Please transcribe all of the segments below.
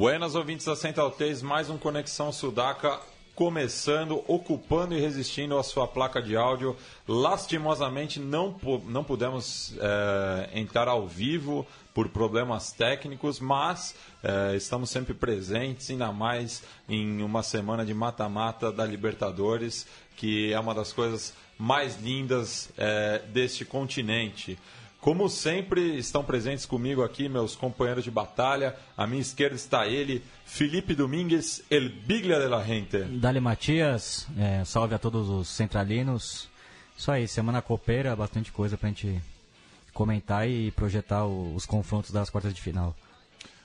Buenas ouvintes da Central 3, mais um Conexão Sudaca começando, ocupando e resistindo a sua placa de áudio. Lastimosamente não, não pudemos é, entrar ao vivo por problemas técnicos, mas é, estamos sempre presentes, ainda mais em uma semana de mata-mata da Libertadores, que é uma das coisas mais lindas é, deste continente. Como sempre, estão presentes comigo aqui meus companheiros de batalha. À minha esquerda está ele, Felipe Domingues, El Biglia de la Gente. Dali Matias, é, salve a todos os centralinos. Isso aí, semana copeira, bastante coisa pra gente comentar e projetar os confrontos das quartas de final.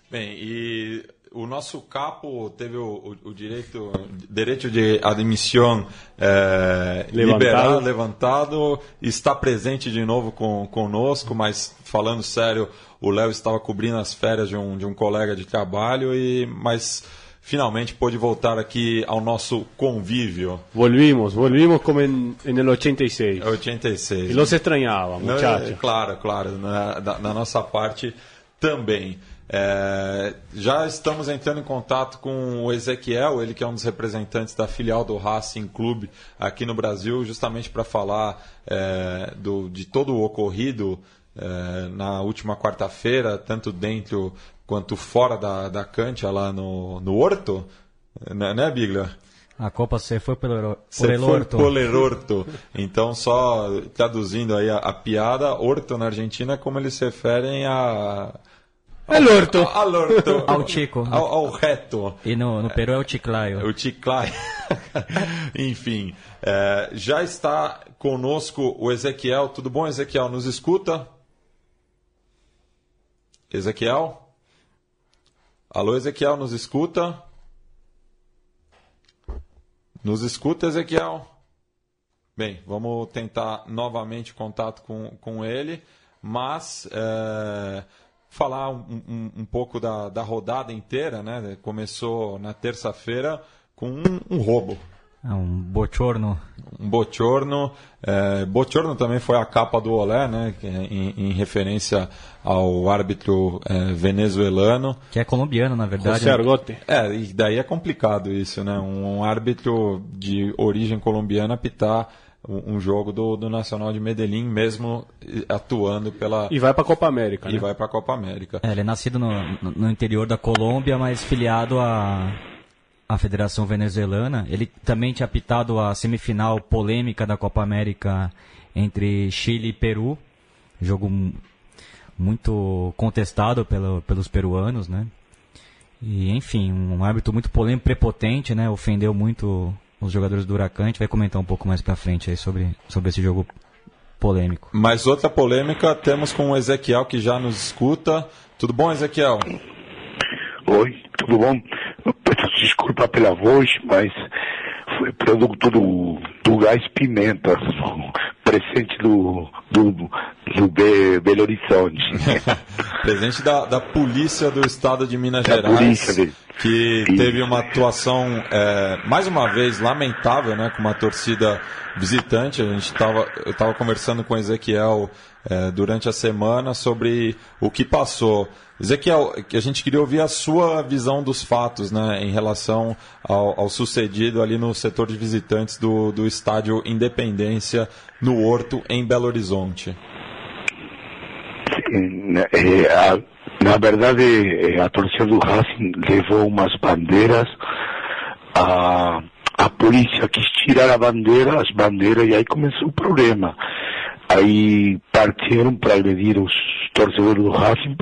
Bem, e o nosso capo teve o, o, o direito, direito de admissão é, levantado. liberado, levantado, está presente de novo com, conosco, mas falando sério, o Léo estava cobrindo as férias de um, de um colega de trabalho, e mas finalmente pôde voltar aqui ao nosso convívio. Volvimos, volvimos como em, em 86. 86. E los extrañava, muchachos. Claro, claro, na, na nossa parte também. É, já estamos entrando em contato com o Ezequiel, ele que é um dos representantes da filial do Racing Clube aqui no Brasil, justamente para falar é, do, de todo o ocorrido é, na última quarta-feira, tanto dentro quanto fora da, da cancha lá no, no Horto, né, né Biglia? A Copa se foi pelo se por Horto. Horto. Então, só traduzindo aí a, a piada, Horto na Argentina é como eles se referem a é lorto. Ao, Chico. Ao, ao, reto. E no, no Peru é o Chiclaio. O Chiclaio. Enfim, é, já está conosco o Ezequiel. Tudo bom, Ezequiel? Nos escuta? Ezequiel? Alô, Ezequiel, nos escuta? Nos escuta, Ezequiel? Bem, vamos tentar novamente contato com, com ele, mas... É falar um, um, um pouco da, da, rodada inteira, né? Começou na terça-feira com um, um roubo. É um bochorno. Um bochorno. É, bochorno também foi a capa do Olé, né? Em, em referência ao árbitro é, venezuelano. Que é colombiano, na verdade. José Argote. É, e daí é complicado isso, né? Um, um árbitro de origem colombiana apitar um jogo do, do Nacional de Medellín, mesmo atuando pela. E vai para a Copa América. E né? vai para a Copa América. É, ele é nascido no, no interior da Colômbia, mas filiado à, à Federação Venezuelana. Ele também tinha apitado a semifinal polêmica da Copa América entre Chile e Peru. Jogo muito contestado pelo, pelos peruanos, né? E, enfim, um árbitro muito polêmico, prepotente, né? Ofendeu muito os jogadores do Huracan. A gente vai comentar um pouco mais para frente aí sobre, sobre esse jogo polêmico. Mas outra polêmica temos com o Ezequiel que já nos escuta. Tudo bom, Ezequiel? Oi, tudo bom? Peço desculpa pela voz, mas produto do, do gás pimenta, presente do, do, do Be, Belo Horizonte. presente da, da polícia do estado de Minas da Gerais. Que teve uma atuação, é, mais uma vez, lamentável, né, com uma torcida visitante. A gente tava, eu estava conversando com o Ezequiel é, durante a semana sobre o que passou. Ezequiel, a gente queria ouvir a sua visão dos fatos né, em relação ao, ao sucedido ali no setor de visitantes do, do estádio Independência, no Horto, em Belo Horizonte. Sim, é, a, na verdade, a torcida do Racing levou umas bandeiras, a, a polícia quis tirar a bandeira, as bandeiras, e aí começou o problema. Aí partiram para agredir os torcedores do Racing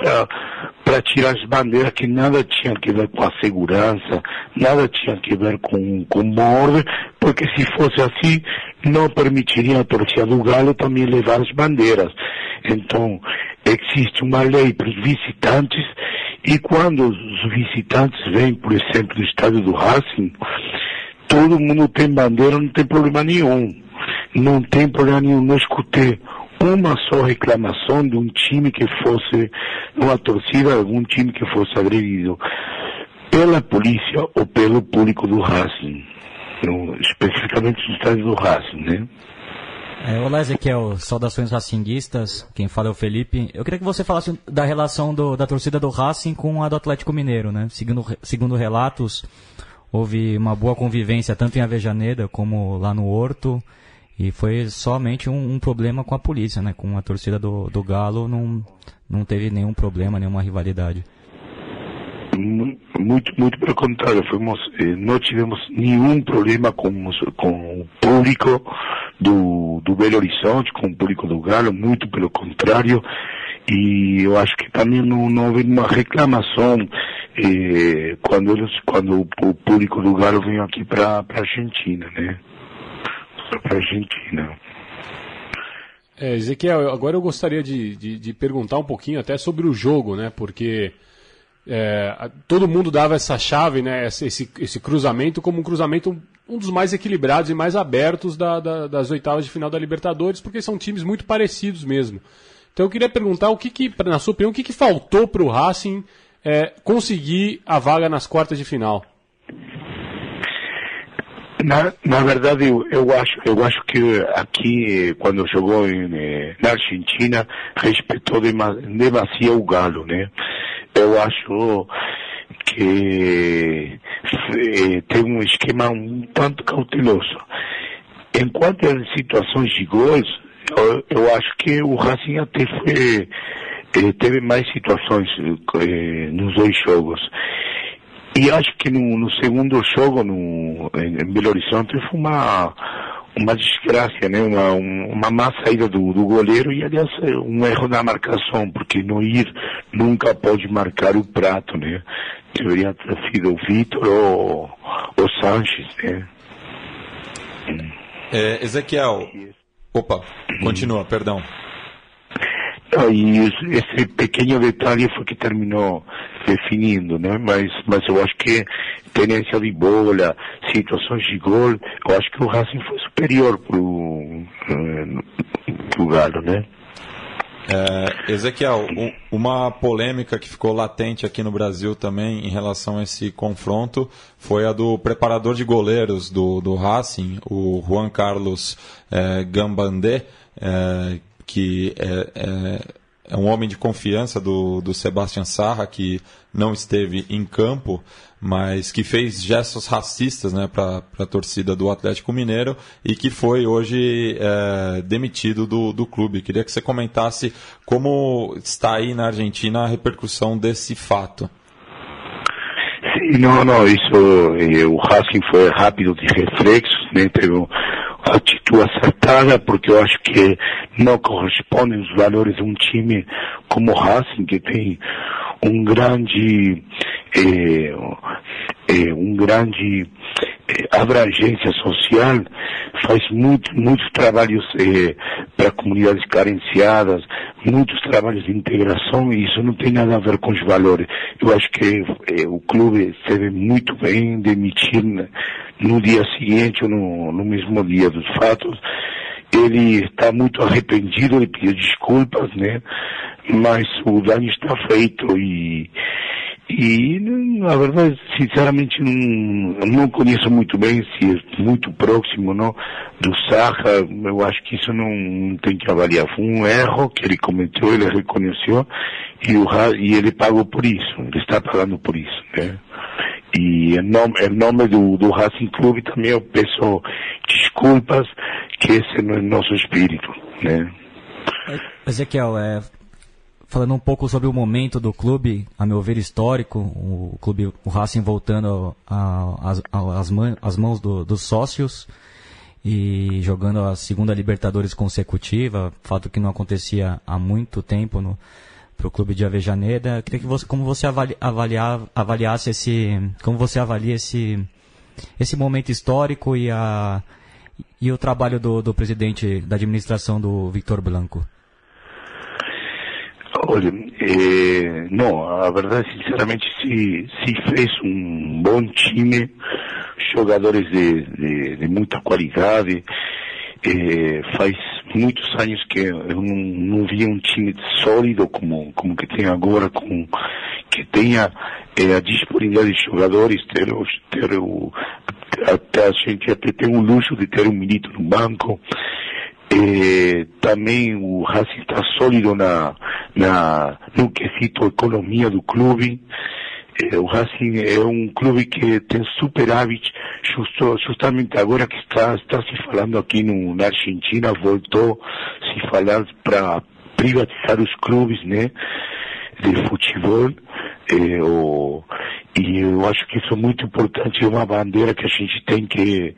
para tirar as bandeiras que nada tinha que ver com a segurança, nada tinha que ver com, com ordem, porque se fosse assim, não permitiriam a torcida do Galo também levar as bandeiras. Então, existe uma lei para os visitantes E quando os visitantes vêm, por exemplo, do estádio do Racing, todo mundo tem bandeira, não tem problema nenhum. Não tem problema nenhum. Não escutei uma só reclamação de um time que fosse, uma torcida, algum time que fosse agredido pela polícia ou pelo público do Racing. No, especificamente do estádio do Racing, né? É, olá, Ezequiel. Saudações racinguistas. Quem fala é o Felipe. Eu queria que você falasse da relação do, da torcida do Racing com a do Atlético Mineiro, né? Segundo, segundo relatos, houve uma boa convivência tanto em Avejaneda como lá no Horto. E foi somente um, um problema com a polícia, né? Com a torcida do, do Galo não, não teve nenhum problema, nenhuma rivalidade. Muito, muito pelo contrário, fomos, eh, não tivemos nenhum problema com, com o público do, do Belo Horizonte, com o público do Galo, muito pelo contrário. E eu acho que também não, não houve uma reclamação eh, quando, eles, quando o, o público do Galo veio aqui para a Argentina, né? Para a Argentina. É, Ezequiel, agora eu gostaria de, de, de perguntar um pouquinho até sobre o jogo, né? Porque é, todo mundo dava essa chave, né, esse, esse cruzamento, como um cruzamento um dos mais equilibrados e mais abertos da, da, das oitavas de final da Libertadores, porque são times muito parecidos mesmo. Então eu queria perguntar o que, que na sua opinião, o que, que faltou para o Racing é, conseguir a vaga nas quartas de final? Na, na verdade, eu, eu, acho, eu acho que aqui, quando jogou em, eh, na Argentina, respeitou demasiado o Galo, né? Eu acho que eh, tem um esquema um tanto cauteloso. Enquanto as situações de gols, eu, eu acho que o Racing até foi, eh, teve mais situações eh, nos dois jogos. E acho que no, no segundo jogo, no, em, em Belo Horizonte, foi uma, uma desgraça, né? Uma, uma má saída do, do goleiro e, aliás, um erro na marcação, porque no ir nunca pode marcar o prato, né? Deveria ter sido o Vitor ou o Sanches, né? É, Ezequiel, opa, continua, perdão. E esse pequeno detalhe foi que terminou definindo, né? Mas, mas eu acho que tenência de bola, situações de gol, eu acho que o Racing foi superior pro, pro Galo, né? É, Ezequiel, um, uma polêmica que ficou latente aqui no Brasil também em relação a esse confronto foi a do preparador de goleiros do, do Racing, o Juan Carlos é, Gambandé, é, que é, é, é, um homem de confiança do, do Sebastian Sarra, que não esteve em campo, mas que fez gestos racistas né, para a torcida do Atlético Mineiro e que foi hoje é, demitido do, do clube. Queria que você comentasse como está aí na Argentina a repercussão desse fato. Sim, não, não, isso, eh, o Racing foi rápido de reflexos, né, teve atitude acertada, porque eu acho que não correspondem os valores de um time como o Racing, que tem um grande, eh, eh, um grande abrangência social, faz muito, muitos trabalhos eh, para comunidades carenciadas, muitos trabalhos de integração e isso não tem nada a ver com os valores. Eu acho que eh, o clube se muito bem demitir no dia seguinte ou no, no mesmo dia dos fatos. Ele está muito arrependido, ele pediu desculpas, né? Mas o dano está feito e e, na verdade, sinceramente, não, não conheço muito bem, se é muito próximo não, do Sarra, eu acho que isso não tem que avaliar. Foi um erro que ele cometeu, ele reconheceu, e, o, e ele pagou por isso, ele está pagando por isso. Né? E em nome, nome do, do Racing Clube também eu peço desculpas, que esse não é nosso espírito. Né? Ezequiel, é, falando um pouco sobre o momento do clube, a meu ver histórico, o clube, o Racing voltando às mãos do, dos sócios e jogando a segunda Libertadores consecutiva, fato que não acontecia há muito tempo para o clube de Avejaneda. Queria que você, como você avalia, avaliar, avaliasse esse, como você avalia esse, esse momento histórico e a e o trabalho do, do presidente da administração do Victor Blanco. Olha, é, não, a verdade, sinceramente, se, se fez um bom time, jogadores de, de, de muita qualidade. É, faz muitos anos que eu não, não via um time sólido como, como que tem agora, com, que tenha é, a disponibilidade de jogadores, ter, ter o, até a gente até tem o luxo de ter um milito no banco. É, também o Racing está sólido na, na, no quesito economia do clube. É, o Racing é um clube que tem superávit, justo, justamente agora que está, está se falando aqui no, na Argentina, voltou se falar para privatizar os clubes, né, de futebol. É, e eu acho que isso é muito importante, é uma bandeira que a gente tem que,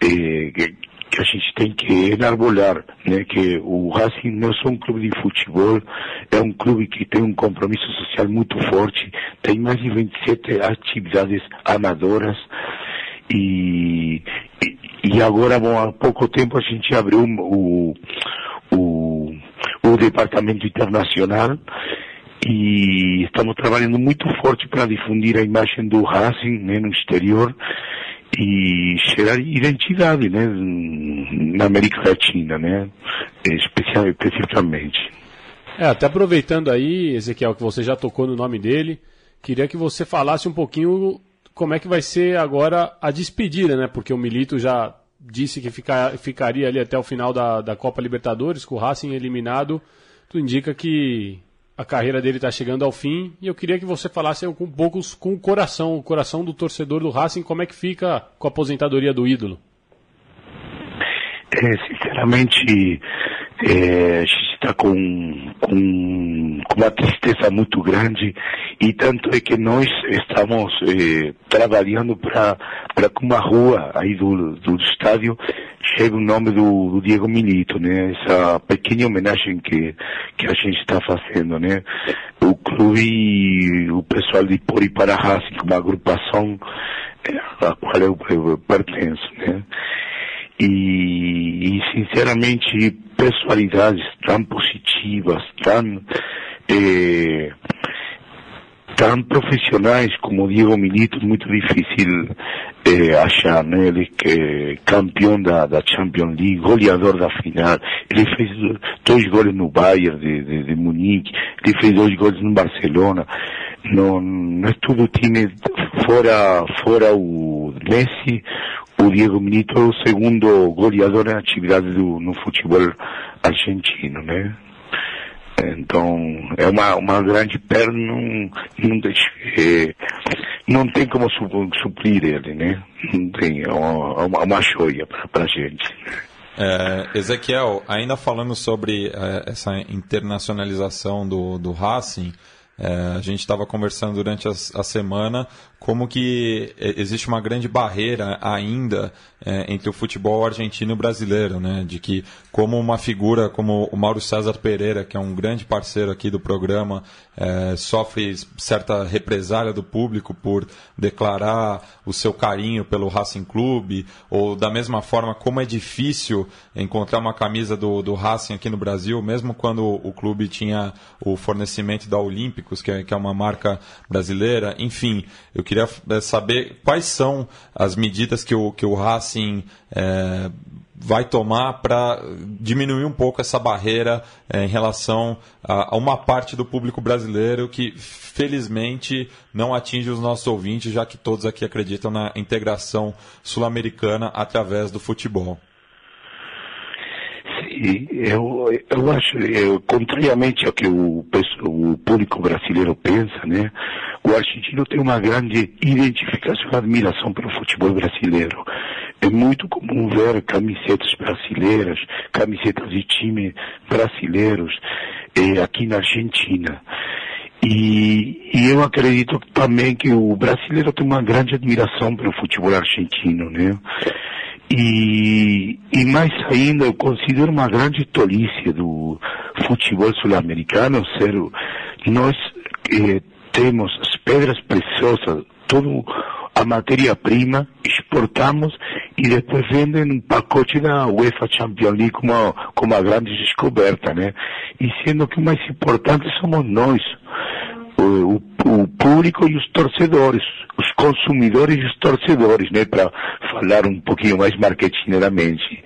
é, que a gente tem que enarbolar, né? Que o Racing não é só um clube de futebol, é um clube que tem um compromisso social muito forte, tem mais de 27 atividades amadoras e, e, e agora, bom, há pouco tempo a gente abriu o, o, o departamento internacional e estamos trabalhando muito forte para difundir a imagem do Racing né, no exterior e gerar identidade né, na América Latina, né, especificamente. É, até aproveitando aí, Ezequiel, que você já tocou no nome dele, queria que você falasse um pouquinho como é que vai ser agora a despedida, né? Porque o Milito já disse que fica, ficaria ali até o final da, da Copa Libertadores, com o Racing eliminado. Tu indica que a carreira dele está chegando ao fim e eu queria que você falasse um pouco com o coração, o coração do torcedor do Racing, como é que fica com a aposentadoria do ídolo? É, sinceramente, é, a gente está com, com, com, uma tristeza muito grande e tanto é que nós estamos é, trabalhando para que uma rua aí do, do estádio chegue o nome do, do, Diego Milito, né? Essa pequena homenagem que, que a gente está fazendo, né? O clube, o pessoal de Pori para Racing, uma agrupação é, a qual eu, eu pertenço, né? E, e, sinceramente personalidades tão positivas, tão eh, tão profissionais como Diego Milito, muito difícil eh, achar, né? Ele que é campeão da, da Champions League, goleador da final, ele fez dois goles no Bayern de, de, de Munique, ele fez dois goles no Barcelona, não, não é tudo time fora, fora o Messi, o Diego Milito é o segundo goleador na atividade do, no futebol argentino, né? Então, é uma, uma grande perna, não, não, deixe, é, não tem como suprir ele, né? Não tem, é uma, é uma joia para a gente. É, Ezequiel, ainda falando sobre é, essa internacionalização do, do Racing, é, a gente estava conversando durante a, a, semana como que existe uma grande barreira ainda é, entre o futebol argentino e brasileiro, né? De que como uma figura como o Mauro César Pereira, que é um grande parceiro aqui do programa, é, sofre certa represália do público por declarar o seu carinho pelo Racing Clube, ou da mesma forma como é difícil encontrar uma camisa do, do Racing aqui no Brasil, mesmo quando o clube tinha o fornecimento da Olímpicos, que é, que é uma marca brasileira. Enfim, eu queria é, saber quais são as medidas que o, que o Racing é, vai tomar para diminuir um pouco essa barreira é, em relação a, a, uma parte do público brasileiro que, felizmente, não atinge os nossos ouvintes, já que todos aqui acreditam na integração sul-americana através do futebol. Eu, eu acho, eu, contrariamente ao que o, o público brasileiro pensa, né, o argentino tem uma grande identificação e admiração pelo futebol brasileiro. É muito comum ver camisetas brasileiras, camisetas de time brasileiros eh, aqui na Argentina. E, e, eu acredito também que o brasileiro tem uma grande admiração pelo futebol argentino, né? E, e mais ainda, eu considero uma grande tolice do futebol sul-americano ser nós eh, temos as pedras preciosas, todo a matéria-prima, exportamos e depois vendem um pacote da UEFA Champions League como como uma grande descoberta, né? E sendo que o mais importante somos nós, o, o, o público e os torcedores, os consumidores e os torcedores, né? Para falar um pouquinho mais marketingamente.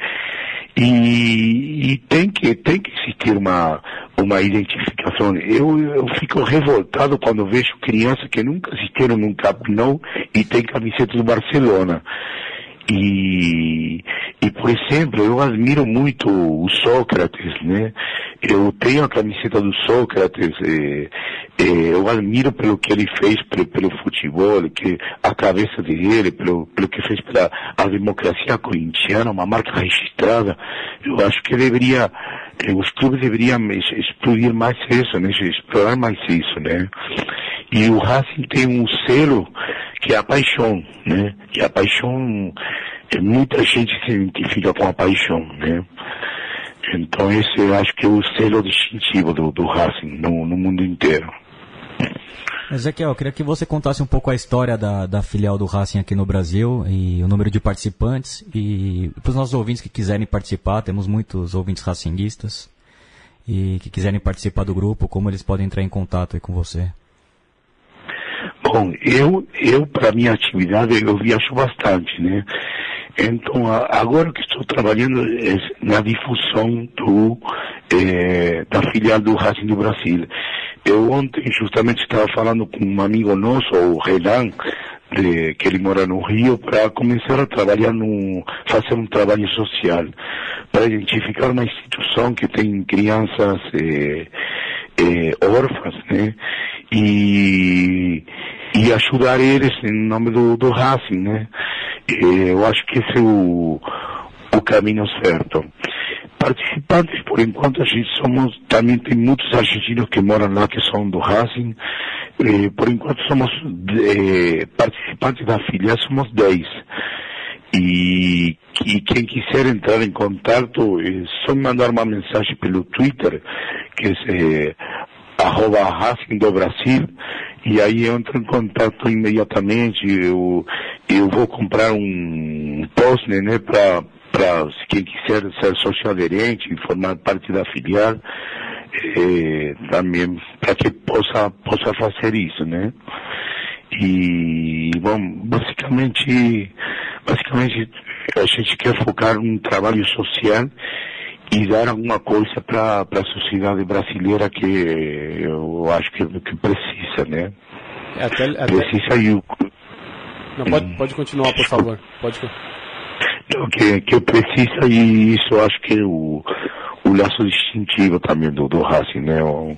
E, e, tem que tem que existir uma uma identificação. Eu, eu fico revoltado quando vejo crianças que nunca assistiram num Camp Nou e tem camiseta do Barcelona. E, e, por exemplo, eu admiro muito o Sócrates, né? Eu tenho a camiseta do Sócrates, eu admiro pelo que ele fez pelo, pelo futebol, que a cabeça dele, pelo, pelo que fez pela a democracia corintiana, uma marca registrada. Eu acho que deveria, os clubes deveriam explodir mais isso, né? Explorar mais isso, né? E o Racing tem um selo que é a paixão, né? E a paixão, muita gente se identifica com a paixão, né? Então esse eu acho que é o selo distintivo do, do Racing no, no mundo inteiro. Ezequiel, eu queria que você contasse um pouco a história da, da filial do Racing aqui no Brasil e o número de participantes. E para os nossos ouvintes que quiserem participar, temos muitos ouvintes racinguistas e que quiserem participar do grupo, como eles podem entrar em contato com você? Bom, eu, eu para minha atividade, eu viajo bastante, né? Então, agora que estou trabalhando é na difusão do, é, da filial do Racing do Brasil. Eu ontem justamente estava falando com um amigo nosso, o Renan, de, que ele mora no Rio, para começar a trabalhar no, fazer um trabalho social, para identificar uma instituição que tem crianças é, é, órfãs, né? E, e ajudar eles em nome do, do Racing, né? Eu acho que esse é o, o caminho certo. Participantes, por enquanto, a gente somos, também tem muitos argentinos que moram lá que são do Racing. Por enquanto somos eh, participantes da filial, somos 10. E, e, quem quiser entrar em contato, é só mandar uma mensagem pelo Twitter, que é eh, arroba Racing do Brasil, e aí eu entro em contato imediatamente, eu, eu vou comprar um post, né, para para quem quiser ser sócio aderente e formar parte da filial, é, também para que possa, possa fazer isso, né? E, bom, basicamente, basicamente a gente quer focar num trabalho social e dar alguma coisa para a sociedade brasileira que eu acho que, que precisa, né? É, até, até... Precisa e o... Não, pode, pode continuar, por favor. Pode que, que precisa e isso eu acho que é o, o laço distintivo também do, do Racing, né? O,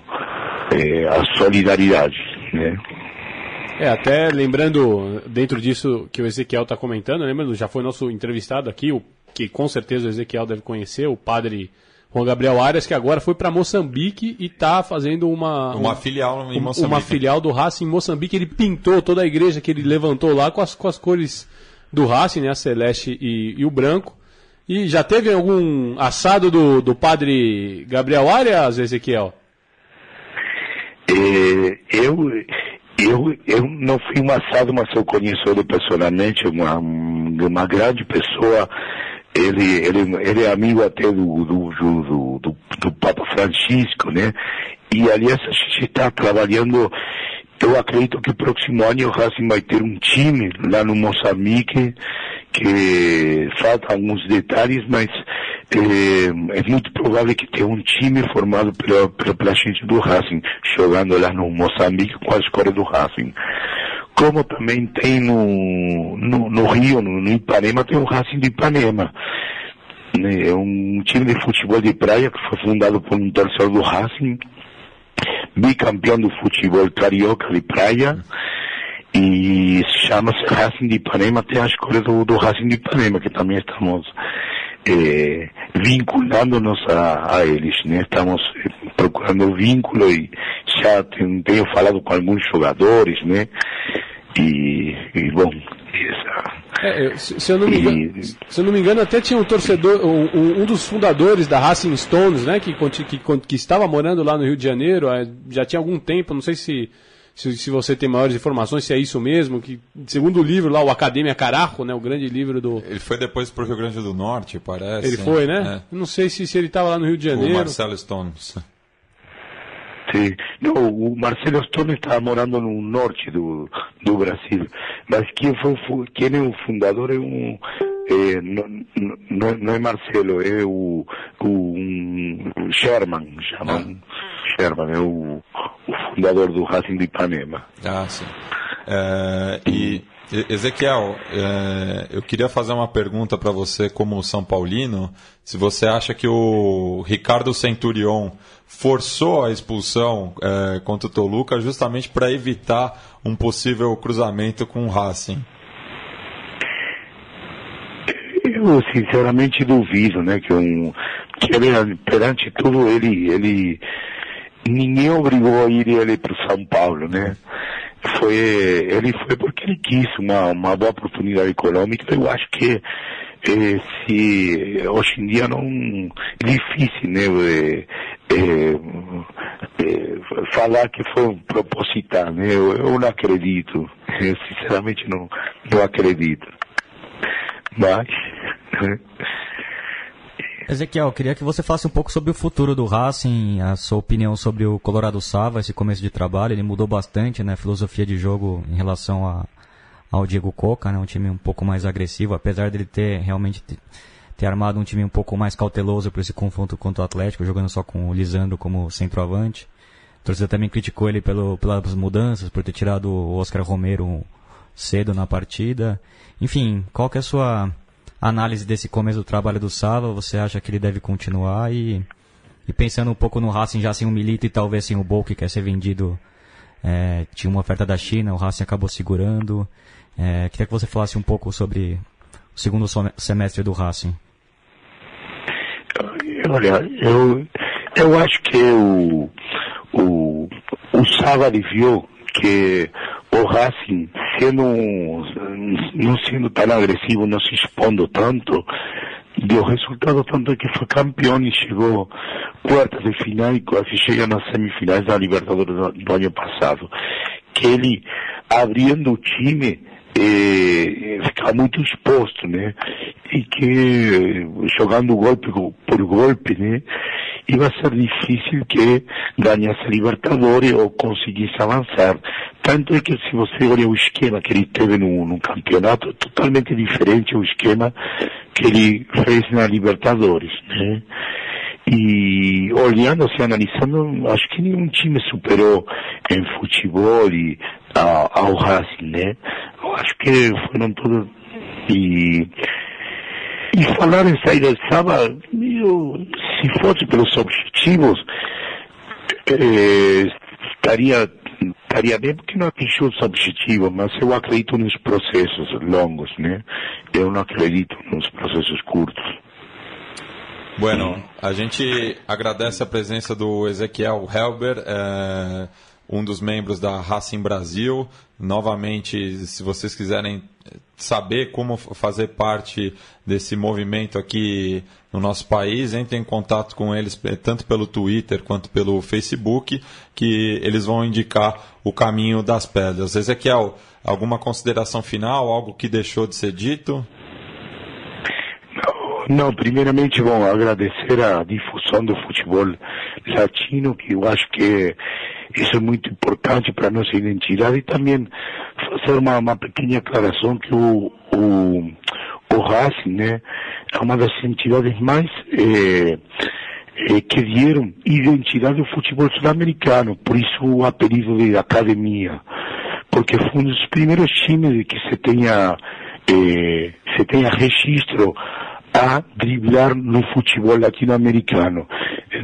é, a solidariedade, né? É, até lembrando, dentro disso que o Ezequiel está comentando, lembrando, já foi nosso entrevistado aqui, o que com certeza o Ezequiel deve conhecer, o padre Juan Gabriel Arias, que agora foi para Moçambique e está fazendo uma, uma um, filial em Moçambique. Uma filial do Racing em Moçambique. Ele pintou toda a igreja que ele levantou lá com as, com as cores do Racing, né, a celeste e, e, o branco. E já teve algum assado do, do padre Gabriel Arias, Ezequiel? É, eu, eu, eu não fui um assado, mas eu conheço ele pessoalmente, uma, uma grande pessoa ele, ele, ele é amigo até do, do, do, do, do Papa Francisco, né? E aliás, a gente está trabalhando, eu acredito que o próximo ano o Racing vai ter um time lá no Moçambique, que falta alguns detalhes, mas é, é muito provável que tenha um time formado pela, pela, pela gente do Racing, jogando lá no Moçambique com a escola do Racing como também tem no, no, no Rio, no, no, Ipanema, tem o Racing de Ipanema. Né? É um time de futebol de praia que foi fundado por um torcedor do Racing, bicampeão do futebol carioca de praia, e chama-se Racing de Ipanema, tem a escola do, do Racing de Ipanema, que também estamos é, vinculando-nos a, a, eles, né? Estamos procurando vínculo e já tenho, tenho falado com alguns jogadores, né? E, e bom, é, se, eu não me engano, se eu não me engano, até tinha um torcedor, um, um dos fundadores da Racing Stones, né, que, que, que, estava morando lá no Rio de Janeiro, é, já tinha algum tempo, não sei se, se, se, você tem maiores informações, se é isso mesmo, que segundo o livro lá, o Academia Carajo, né, o grande livro do... Ele foi depois para o Rio Grande do Norte, parece. Ele foi, né? É. Não sei se, se ele estava lá no Rio de Janeiro. O Marcelo Stones. Não, o Marcelo Stone estava morando no norte do, do Brasil. Mas quem, foi, quem é o fundador é um. É, não, não, não, é Marcelo, é o, o um Sherman, chamam ah. Sherman, é o, o, fundador do Racing de Ipanema. Ah, sim. É, e Ezequiel, é, eu queria fazer uma pergunta para você como São Paulino, se você acha que o Ricardo Centurion forçou a expulsão é, contra o Toluca justamente para evitar um possível cruzamento com o Racing. Eu sinceramente duvido, né, que, um, que ele, perante tudo ele, ele ninguém obrigou a ir ele para o São Paulo, né? Foi, ele foi porque ele quis uma, uma boa oportunidade econômica. Eu acho que eh, se hoje em dia não é difícil, né, eh, eh, falar que foi proposital, né? Eu, eu não acredito, eu sinceramente não, não acredito. Mas né? Ezequiel, queria que você falasse um pouco sobre o futuro do Racing, a sua opinião sobre o Colorado Sava, esse começo de trabalho. Ele mudou bastante, né? A filosofia de jogo em relação a, ao Diego Coca, né? Um time um pouco mais agressivo, apesar dele ter realmente ter, armado um time um pouco mais cauteloso para esse confronto contra o Atlético, jogando só com o Lisandro como centroavante. A torcida também criticou ele pelo, pelas mudanças, por ter tirado o Oscar Romero cedo na partida. Enfim, qual que é a sua análise desse começo do trabalho do Sala, você acha que ele deve continuar e, e pensando um pouco no Racing já sem o Milito e talvez sem o Bol que quer ser vendido, é, tinha uma oferta da China, o Racing acabou segurando. É, queria que você falasse um pouco sobre o segundo semestre do Racing. Olha, eu, eu acho que o, o, o Savary viu que o Racing, sendo não sendo tão agressivo, não se expondo tanto, deu resultado tanto que foi campeão e chegou quartas de final e quase chega nas semifinais da Libertadores do, ano passado. Que ele, abrindo o time, eh, muito exposto, né? E que jogando golpe por golpe, né? Iba a ser difícil que ganhasse a Libertadores ou conseguisse avançar. Tanto é que se você olha o esquema que ele teve no, no campeonato, é totalmente diferente o esquema que ele fez na Libertadores, né? E olhando, assim, analisando, acho que nenhum time superou em futebol e ao, Racing, né? Acho que foram todos. E, e falar em saída de sábado, eu, se fosse pelos objetivos, eh, estaria estaria bem porque não atingiu os objetivos, mas eu acredito nos processos longos, né? Eu não acredito nos processos curtos. Bueno, a gente agradece a presença do Ezequiel Helber, é, um dos membros da Racing Brasil. Novamente, se vocês quiserem saber como fazer parte desse movimento aqui no nosso país, entre em contato com eles eh, tanto pelo Twitter quanto pelo Facebook, que eles vão indicar o caminho das pedras. Ezequiel, alguma consideração final, algo que deixou de ser dito? Não, primeiramente, bom, agradecer a difusão do futebol latino, que eu acho que isso é muito importante para a nossa identidade, e também fazer uma, uma pequena aclaração que o, o, o Racing, né, é uma das entidades mais eh, eh, que dieron identidade ao futebol sul-americano, por isso o apelido de academia, porque foi um dos primeiros times que se tenha, eh, se tenha registro a driblar no futebol latino-americano.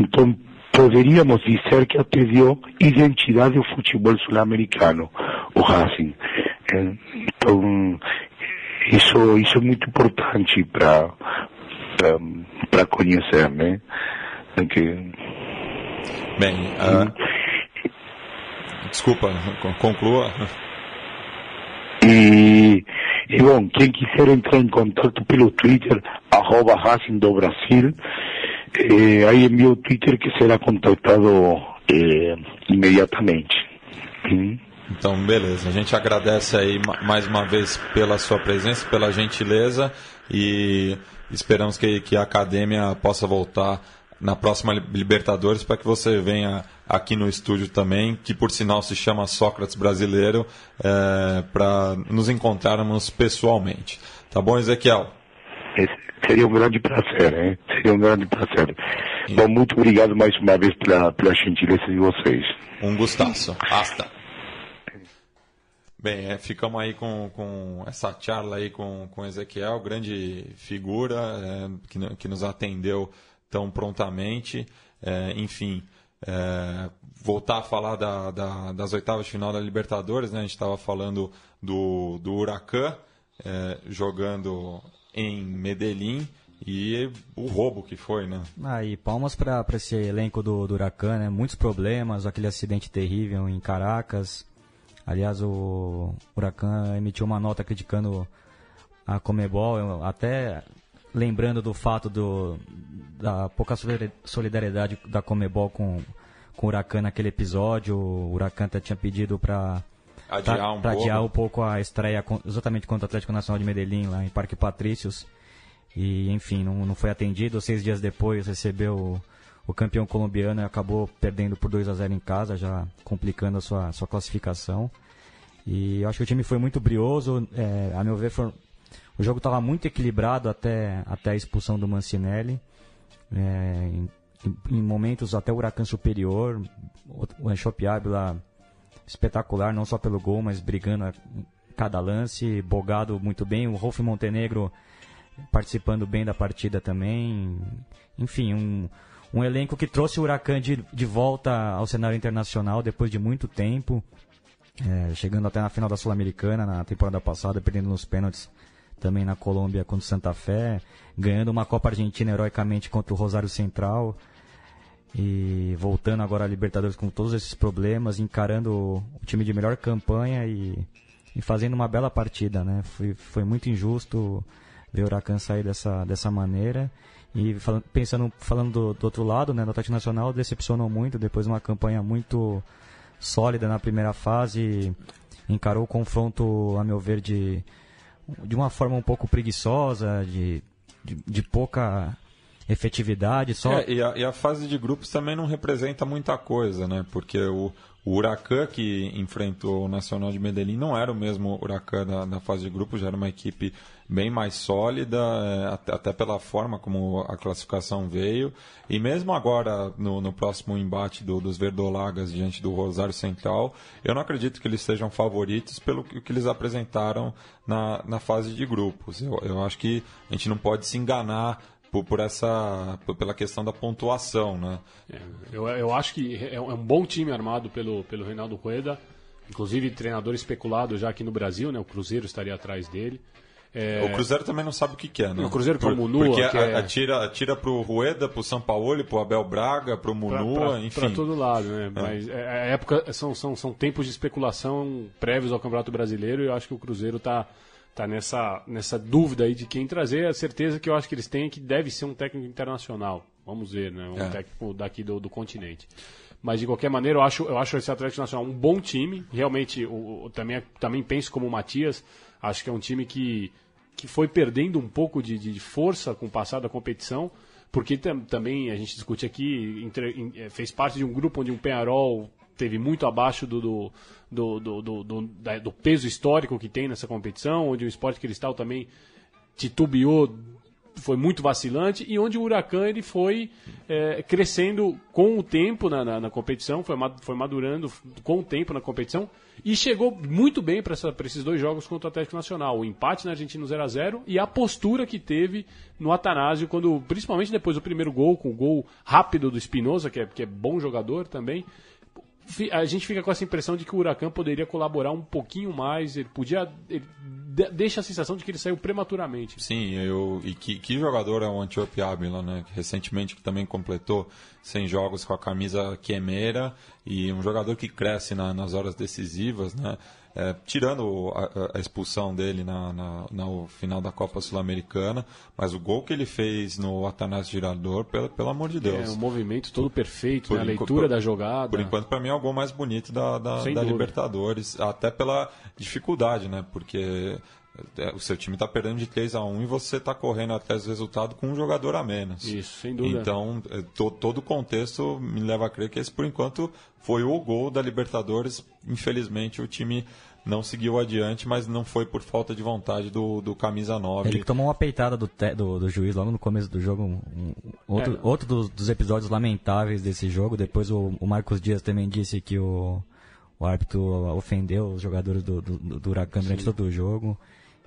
Então, poderíamos dizer que até deu identidade ao futebol sul-americano, o Racing. Então, isso, isso é muito importante para para conhecer, né? Bem, desculpa, conclua. E, e bom, quem quiser entrar em contato pelo Twitter, arroba Racing do Brasil, eh, aí em meu Twitter que será contactado eh, imediatamente. Hum? Então, beleza. A gente agradece aí mais uma vez pela sua presença, pela gentileza e esperamos que, que a academia possa voltar na próxima Libertadores para que você venha aqui no estúdio também, que por sinal se chama Sócrates Brasileiro, é, para nos encontrarmos pessoalmente. Tá bom, Ezequiel? Esse seria um grande prazer, hein? Seria um grande prazer. Bom, muito obrigado mais uma vez pela, pela gentileza de vocês. Um gustaço. Hasta. Bem, é, ficamos aí com, com essa charla aí com, com Ezequiel, grande figura é, que, que nos atendeu tão prontamente. É, enfim, é, voltar a falar da, da, das oitavas de final da Libertadores, né? a gente estava falando do, do Huracan é, jogando em Medellín e o roubo que foi, né? Ah, e palmas para esse elenco do, do Huracan, né? Muitos problemas, aquele acidente terrível em Caracas. Aliás, o Huracan emitiu uma nota criticando a Comebol, até lembrando do fato do, da pouca solidariedade da Comebol com, com o Huracan naquele episódio. O Huracan tinha pedido para adiar, um, pouco. adiar um pouco a estreia exatamente contra o Atlético Nacional de Medellín, lá em Parque Patrícios. E, enfim, não, não foi atendido. Seis dias depois recebeu o, o campeão colombiano e acabou perdendo por 2 a 0 em casa, já complicando a sua, sua classificação. E eu acho que o time foi muito brioso. É, a meu ver, foi, o jogo estava muito equilibrado até, até a expulsão do Mancinelli. É, em, em, momentos até o Huracan superior, o Enxope Ávila espetacular, não só pelo gol, mas brigando a cada lance, bogado muito bem. O Rolf Montenegro participando bem da partida também. Enfim, um, um elenco que trouxe o Huracan de, de volta ao cenário internacional depois de muito tempo. É, chegando até na final da Sul-Americana na temporada passada, perdendo nos pênaltis também na Colômbia contra o Santa Fé, ganhando uma Copa Argentina heroicamente contra o Rosário Central e voltando agora à Libertadores com todos esses problemas, encarando o time de melhor campanha e, e fazendo uma bela partida, né? Foi, foi muito injusto ver o Huracan sair dessa, dessa maneira. E falando, pensando, falando do, do, outro lado, né, no Atlético Nacional decepcionou muito, depois de uma campanha muito sólida na primeira fase, encarou o confronto, a meu ver, de, de uma forma um pouco preguiçosa, de, de, de pouca efetividade. Só... É, e, a, e, a, fase de grupos também não representa muita coisa, né? Porque o, o Huracan que enfrentou o Nacional de Medellín não era o mesmo Huracan da, da fase de grupos, já era uma equipe bem mais sólida, é, até, até, pela forma como a classificação veio. E mesmo agora, no, no próximo embate do, dos Verdolagas diante do Rosário Central, eu não acredito que eles sejam favoritos pelo que, que eles apresentaram na, na fase de grupos. Eu, eu acho que a gente não pode se enganar por, por, essa por, pela questão da pontuação, né? É, eu, eu acho que é um bom time armado pelo pelo Reinaldo Rueda, inclusive treinador especulado já aqui no Brasil, né? O Cruzeiro estaria atrás dele. É... O Cruzeiro também não sabe o que quer, né? O Cruzeiro pro Munua. Porque é... atira, atira pro Rueda, pro São Paulo, pro Abel Braga, pro Munua, pra, pra, enfim. Pra todo lado, né? É. Mas é, a época são, são, são tempos de especulação prévios ao Campeonato Brasileiro e eu acho que o Cruzeiro tá, tá nessa, nessa dúvida aí de quem trazer. A certeza que eu acho que eles têm é que deve ser um técnico internacional. Vamos ver, né? Um é. técnico daqui do, do continente. Mas de qualquer maneira, eu acho, eu acho esse Atlético Nacional um bom time. Realmente, o, o também, também penso como o Matias. Acho que é um time que que foi perdendo um pouco de, de força com o passar da competição, porque tam, também a gente discute aqui, entre, eh, fez parte de um grupo onde um Penharol teve muito abaixo do, do, do, do, do, do peso histórico que tem nessa competição, onde o Esporte Cristal também titubeou foi muito vacilante e onde o Huracan ele foi é, crescendo com o tempo na, na, na, competição, foi, foi madurando com o tempo na competição e chegou muito bem para esses dois jogos contra o Atlético Nacional. O empate na Argentina 0 a 0 e a postura que teve no Atanásio, quando, principalmente depois do primeiro gol, com o gol rápido do Espinosa, que é, que é bom jogador também a gente fica com essa impressão de que o Huracan poderia colaborar um pouquinho mais, ele podia. Ele deixa a sensação de que ele saiu prematuramente. Sim, eu, e que, que jogador é o Antiope Ávila, né? Recentemente que também completou 100 jogos com a camisa quemeira e um jogador que cresce na, nas horas decisivas, né? É, tirando a, a, expulsão dele na, na, no final da Copa Sul-Americana, mas o gol que ele fez no Atanásio Girador, pelo, pelo amor de Deus. É, o movimento todo perfeito, né? a leitura da jogada. Por enquanto, para mim, é o gol mais bonito da, da, da Libertadores, até pela dificuldade, né? Porque o seu time está perdendo de 3 a 1 e você está correndo atrás do resultado com um jogador a menos. Isso, sem dúvida. Então, é, to, todo o contexto me leva a crer que esse, por enquanto, foi o gol da Libertadores. Infelizmente, o time não seguiu adiante, mas não foi por falta de vontade do, do camisa 9. Ele tomou uma peitada do, te, do, do, juiz logo no começo do jogo. Um, um, outro é. outro dos, dos, episódios lamentáveis desse jogo. Depois o, o Marcos Dias também disse que o, o árbitro ofendeu os jogadores do, do, do Huracan durante todo o jogo.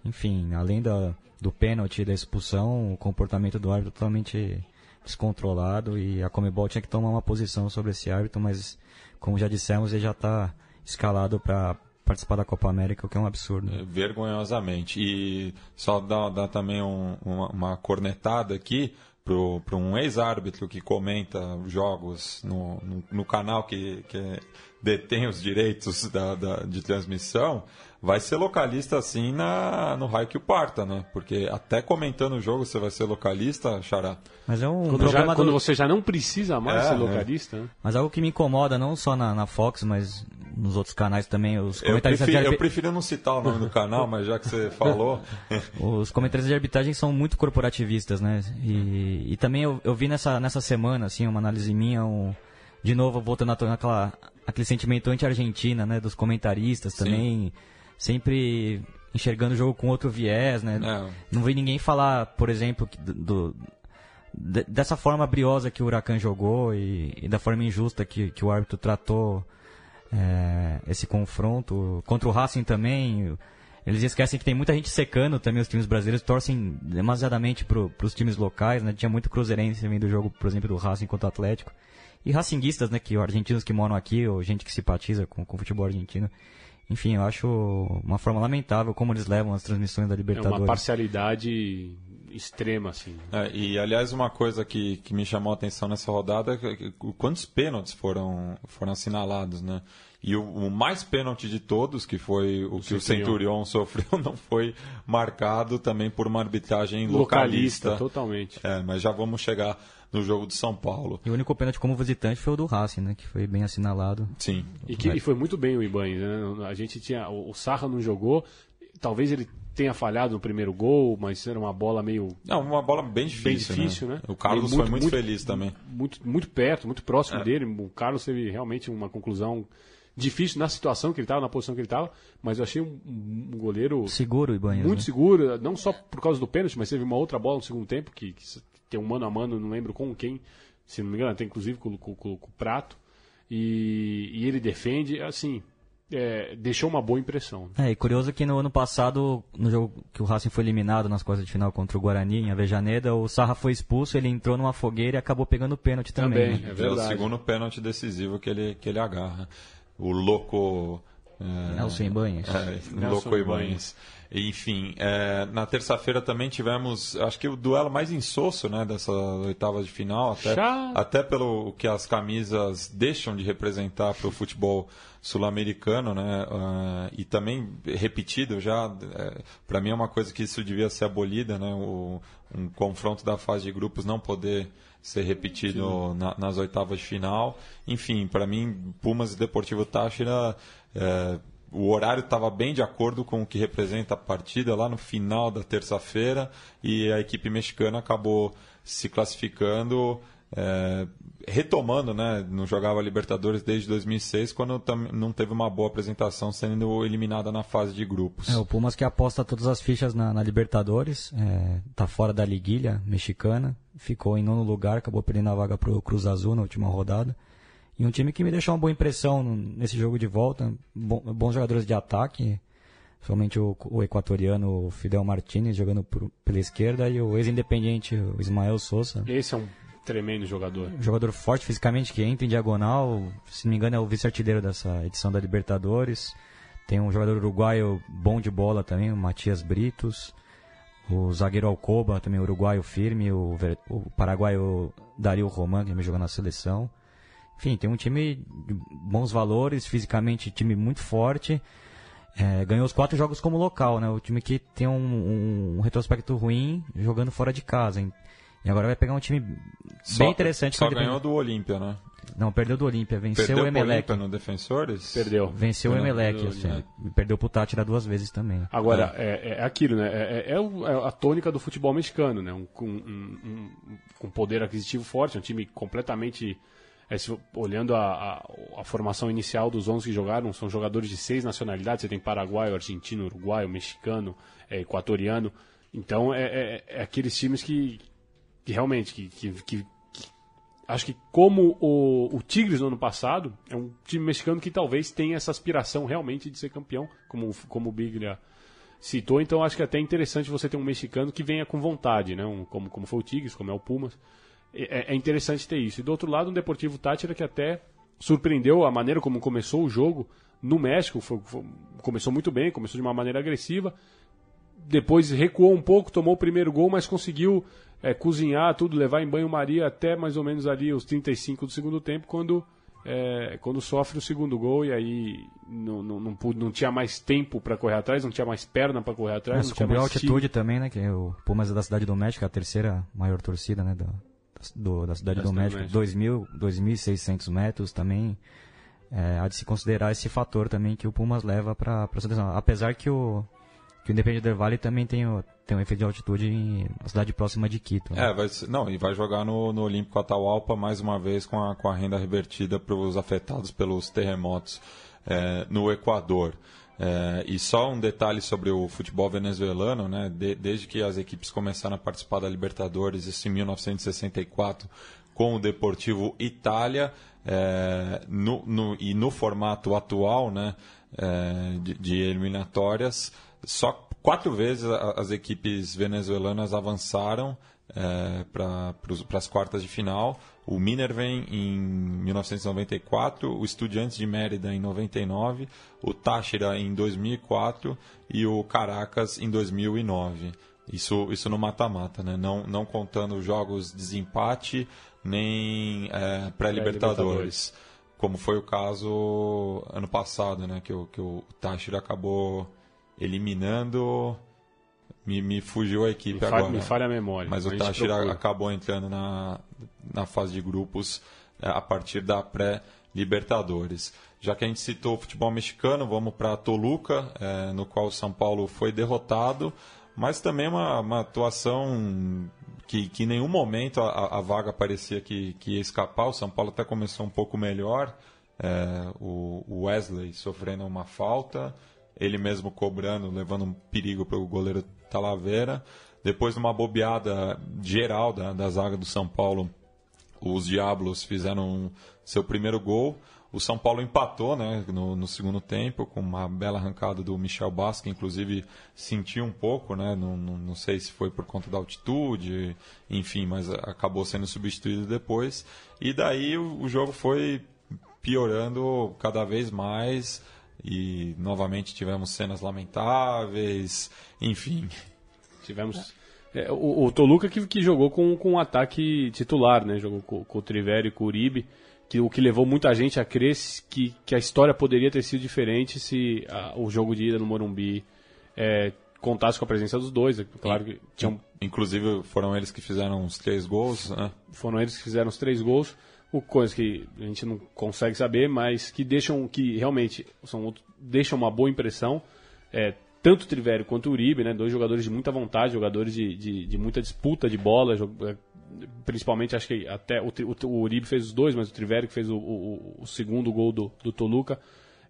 Enfim, além da, do pênalti e da expulsão, o comportamento do árbitro totalmente descontrolado e a Comebol tinha que tomar uma posição sobre esse árbitro, mas como já dissemos, ele já está escalado para participar da Copa América, o que é um absurdo. É, vergonhosamente. E só dar, dar também um, uma, uma, cornetada aqui para um ex-árbitro que comenta jogos no, no, no canal que, que detém os direitos da, da, de transmissão vai ser localista assim na, no raio que o parta, né? Porque até comentando o jogo você vai ser localista, Xará. Mas é um quando, já, do... quando você já não precisa mais é, ser é. localista. É. Né? Mas algo que me incomoda, não só na, na Fox, mas nos outros canais também, os comentaristas eu prefiro, de eu prefiro não citar o nome do canal, mas já que você falou. os comentaristas de arbitragem são muito corporativistas, né? E, e também eu, eu vi nessa, nessa semana, assim, uma análise minha, um, de novo voltando naquela, aquele sentimento anti-Argentina, né? Dos comentaristas também. Sim sempre enxergando o jogo com outro viés, né? Não, Não vi ninguém falar, por exemplo, do, do dessa forma briosa que o Huracan jogou e, e, da forma injusta que, que o árbitro tratou é, esse confronto. Contra o Racing também, eles esquecem que tem muita gente secando também os times brasileiros, torcem demasiadamente para os times locais, né? Tinha muito cruzeirense também do jogo, por exemplo, do Racing contra o Atlético. E racinguistas, né? Que argentinos que moram aqui, ou gente que simpatiza com, com o futebol argentino. Enfim, eu acho uma forma lamentável como eles levam as transmissões da Libertadores. É uma parcialidade extrema, assim. É, e, aliás, uma coisa que, que me chamou a atenção nessa rodada é quantos pênaltis foram, foram assinalados, né? E o, o mais pênalti de todos, que foi o, o que Centurion. o Centurion sofreu, não foi marcado também por uma arbitragem localista. localista totalmente. É, mas já vamos chegar no jogo de São Paulo. E o único pênalti como visitante foi o do Racing, né? Que foi bem assinalado. Sim. E, que, e foi muito bem o Ibanez, né? A gente tinha. O, o Sarra não jogou. Talvez ele tenha falhado no primeiro gol, mas era uma bola meio. Não, uma bola bem difícil. Bem difícil, né? né? O Carlos muito, foi muito, muito, feliz também. Muito, muito perto, muito próximo é. dele. O Carlos teve realmente uma conclusão difícil na situação que ele estava, na posição que ele estava, mas eu achei um, um goleiro. Seguro, Ibanez. Muito né? seguro, não só por causa do pênalti, mas teve uma outra bola no segundo tempo, que, que tem um mano a mano, não lembro com quem, se não me engano, tem inclusive com, com, com, com o Prato. E, e, ele defende, assim, é, deixou uma boa impressão. É, e curioso que no ano passado, no jogo que o Racing foi eliminado nas quartas de final contra o Guarani, em Avejaneda, o Sarra foi expulso, ele entrou numa fogueira e acabou pegando o pênalti também. também né? É verdade. É o segundo pênalti decisivo que ele, que ele agarra. O louco... É, Nelson Ibanhes. É, Louco Ibanhes. Enfim, é, na terça-feira também tivemos, acho que o duelo mais insosso né, dessa oitava de final, até, até pelo que as camisas deixam de representar para o futebol sul-americano, né? Uh, e também repetido já, é, para mim é uma coisa que isso devia ser abolida, né? O, um confronto da fase de grupos não poder ser repetido na, nas oitavas de final. Enfim, para mim, Pumas e Deportivo Táchira é, o horário estava bem de acordo com o que representa a partida lá no final da terça-feira e a equipe mexicana acabou se classificando, é, retomando, né? Não jogava Libertadores desde 2006, quando não teve uma boa apresentação, sendo eliminada na fase de grupos. É, o Pumas que aposta todas as fichas na, na Libertadores, está é, fora da liguilha mexicana, ficou em nono lugar, acabou perdendo a vaga para o Cruz Azul na última rodada. E um time que me deixou uma boa impressão nesse jogo de volta. bons jogadores de ataque. Somente o, o equatoriano Fidel Martinez jogando por, pela esquerda e o ex-independiente Ismael Souza. Esse é um tremendo jogador. Um jogador forte fisicamente que entra em diagonal. Se não me engano, é o vice-artilheiro dessa edição da Libertadores. Tem um jogador uruguaio bom de bola também, o Matias Britos. O zagueiro Alcoba, também uruguaio firme. O, o paraguaio Dario Roman, que me jogou na seleção. enfim, tem um time de bons valores, fisicamente time muito forte. É, ganhou os quatro jogos como local, né? O time que tem um, um, um retrospecto ruim jogando fora de casa. Hein? E agora vai pegar um time bem Só- interessante. Só ganhou do Olímpia, né? Não, perdeu do Olímpia, venceu Perdeu o Emelec. Olímpia no Defensores? Perdeu. Venceu o Emelec, assim, perdeu pro Tátira duas vezes também. Agora, é, é aquilo, né? É, é- é é a tônica do futebol mexicano, né? Um, com um, um- um poder aquisitivo forte, um time completamente. é, se- olhando a, a- a formação inicial dos 11 que jogaram, são jogadores de seis nacionalidades. Você tem paraguaio, argentino, uruguaio, mexicano, é, equatoriano. Então, é, é- é aqueles times que, que realmente. Que, que- que- que- acho que, como o, o Tigres no ano passado, é um time mexicano que talvez tenha essa aspiração realmente de ser campeão, como, como o Biglia citou, então acho que é até interessante você ter um mexicano que venha com vontade, né? Um- como, como foi o Tigres, como é o Pumas. É, é interessante ter isso. E do outro lado, um Deportivo Tátira que até surpreendeu a maneira como começou o jogo no México. Foi- foi- começou muito bem, começou de uma maneira agressiva. Depois recuou um pouco, tomou o primeiro gol, mas conseguiu é, cozinhar tudo, levar em banho-maria até mais ou menos ali os 35 do segundo tempo, quando, é, quando sofre o segundo gol e aí não, não, não, não tinha mais tempo para correr atrás, não tinha mais perna para correr atrás. Mas não tinha subiu a time. altitude também, né? Que é o Pumas é da Cidade do México, a terceira maior torcida, né? Da, do- da Cidade Da do México. México. 2.000, 2.600 metros também. É, há de se considerar esse fator também que o Pumas leva para a seleção. Apesar que o, que o Independente del Vale também tem, o, tem um efeito de altitude em na cidade próxima de Quito. né? É, vai não, e vai jogar no, no Olímpico Atahualpa mais uma vez com a, com a renda revertida para os afetados pelos terremotos é, no Equador. É, e só um detalhe sobre o futebol venezuelano, né? De- desde que as equipes começaram a participar da Libertadores, isso em 1964, com o Deportivo Itália, é, no, no- e no formato atual, né? é, de, de eliminatórias, só quatro vezes as equipes venezuelanas avançaram para as quartas de final. O Minervem em 1994, o Estudiantes de Mérida em 99, o Táchira em 2004 e o Caracas em 2009. Isso, isso no mata-mata, né? não, não contando jogos de desempate nem é, pré-libertadores, como foi o caso ano passado, né? que, o, que o Táchira acabou eliminando. Me, me fugiu a equipe Me agora. me falha a memória. Mas o a gente Táchira procura. acabou entrando na, na fase de grupos eh, a partir da pré-Libertadores. Já que a gente citou o futebol mexicano, vamos para Toluca, eh, no qual o São Paulo foi derrotado, mas também uma, uma atuação que, que em nenhum momento a, a vaga parecia que, que ia escapar. O São Paulo até começou um pouco melhor, o o Wesley sofrendo uma falta, ele mesmo cobrando, levando um perigo para o goleiro Talavera. Depois de uma bobeada geral da, da zaga do São Paulo, os Diablos fizeram seu primeiro gol. O São Paulo empatou né, no, no segundo tempo, com uma bela arrancada do Michel Basque, inclusive sentiu um pouco, né, não, não, não sei se foi por conta da altitude, enfim, mas acabou sendo substituído depois. E daí o, o jogo foi piorando cada vez mais e novamente tivemos cenas lamentáveis, enfim. Tivemos. é, o, o Toluca que, que jogou com, com um ataque titular, né? Jogou com, com o Triveri e com o Uribe, que, o que levou muita gente a crer que, que a história poderia ter sido diferente se a- o jogo de ida no Morumbi é, contasse com a presença dos dois. É Claro que tinham, Inclusive foram eles que fizeram os três gols, né? foram eles que fizeram os três gols. O coisa que a gente não consegue saber, mas que deixam que realmente são deixam uma boa impressão. É, tanto o Trivério quanto o Uribe, né, dois jogadores de muita vontade, jogadores de, de, de muita disputa de bola, é, principalmente acho que até o, o, o Uribe fez os dois, mas o Trivério que fez o, o, o segundo gol do, do Toluca.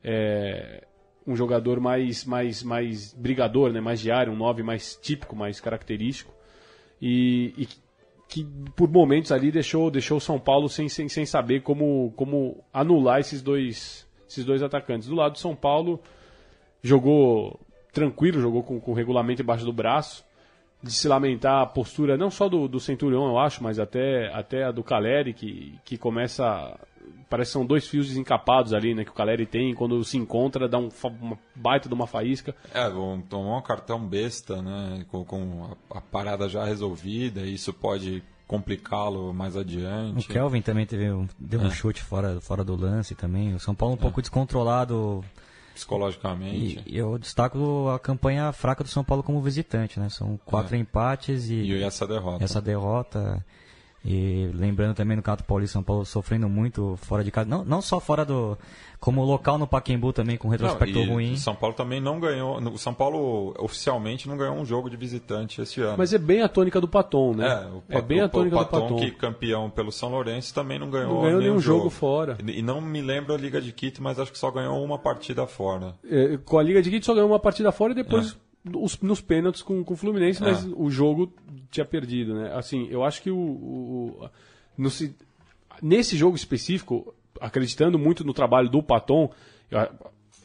É, um jogador mais, mais, mais brigador, né, mais diário, um 9 mais típico, mais característico. E, e que por momentos ali deixou, deixou o São Paulo sem, sem, sem saber como, como anular esses dois, esses dois atacantes. Do lado do São Paulo, jogou tranquilo, jogou com, com o regulamento embaixo do braço. De se lamentar a postura não só do, do Centurião, eu acho, mas até, até a do Caleri, que, que começa. Parece que são dois fios desencapados ali, né? Que o Caleri tem, quando se encontra, dá um, uma baita de uma faísca. É, vão tomar um cartão besta, né? Com, com a, a parada já resolvida, e isso pode complicá-lo mais adiante. O Kelvin também teve um, deu um é. chute fora, fora do lance também. O São Paulo um é. pouco descontrolado psicologicamente. E eu destaco a campanha fraca do São Paulo como visitante, né? São quatro é. empates e, e essa derrota. Essa derrota e lembrando também no Cato Paulista, São Paulo sofrendo muito fora de casa. Não, não só fora do. Como local no Paquembu também, com retrospecto não, ruim. São Paulo também não ganhou. O São Paulo oficialmente não ganhou um jogo de visitante esse ano. Mas é bem a tônica do Paton, né? É, o, é bem a tônica o Paton, do Paton. que campeão pelo São Lourenço também não ganhou, não ganhou nenhum, nenhum jogo. jogo. fora. E não me lembro a Liga de Quito, mas acho que só ganhou uma partida fora. É, com a Liga de Quito só ganhou uma partida fora e depois. É os, nos pênaltis com, com o Fluminense, mas é. o jogo tinha perdido, né? Assim, eu acho que o, o no, nesse jogo específico, acreditando muito no trabalho do Paton,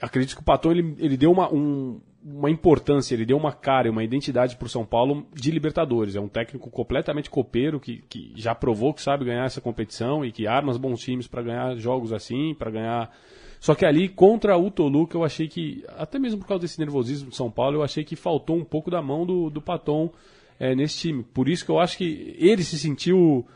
acredito que o Paton ele, ele deu uma, um, uma importância, ele deu uma cara, uma identidade para o São Paulo de Libertadores. É um técnico completamente copeiro que, que já provou que sabe ganhar essa competição e que arma os bons times para ganhar jogos assim, para ganhar. Só que ali contra o Toluca eu achei que, até mesmo por causa desse nervosismo do São Paulo, eu achei que faltou um pouco da mão do, do Paton é, nesse time. Por isso que eu acho que ele se sentiu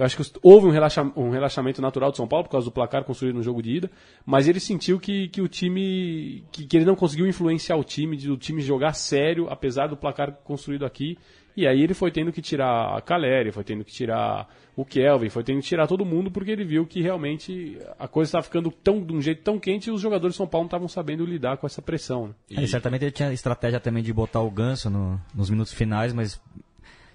eu acho que houve um, relaxa, um relaxamento natural do São Paulo por causa do placar construído no jogo de ida, mas ele sentiu que, que o time. Que, que ele não conseguiu influenciar o time, de, o time jogar sério, apesar do placar construído aqui. E aí ele foi tendo que tirar a Caleri, foi tendo que tirar o Kelvin, foi tendo que tirar todo mundo, porque ele viu que realmente a coisa estava ficando tão, de um jeito tão quente e os jogadores de São Paulo não estavam sabendo lidar com essa pressão. Né? E... É, certamente ele tinha estratégia também de botar o ganso no, nos minutos finais, mas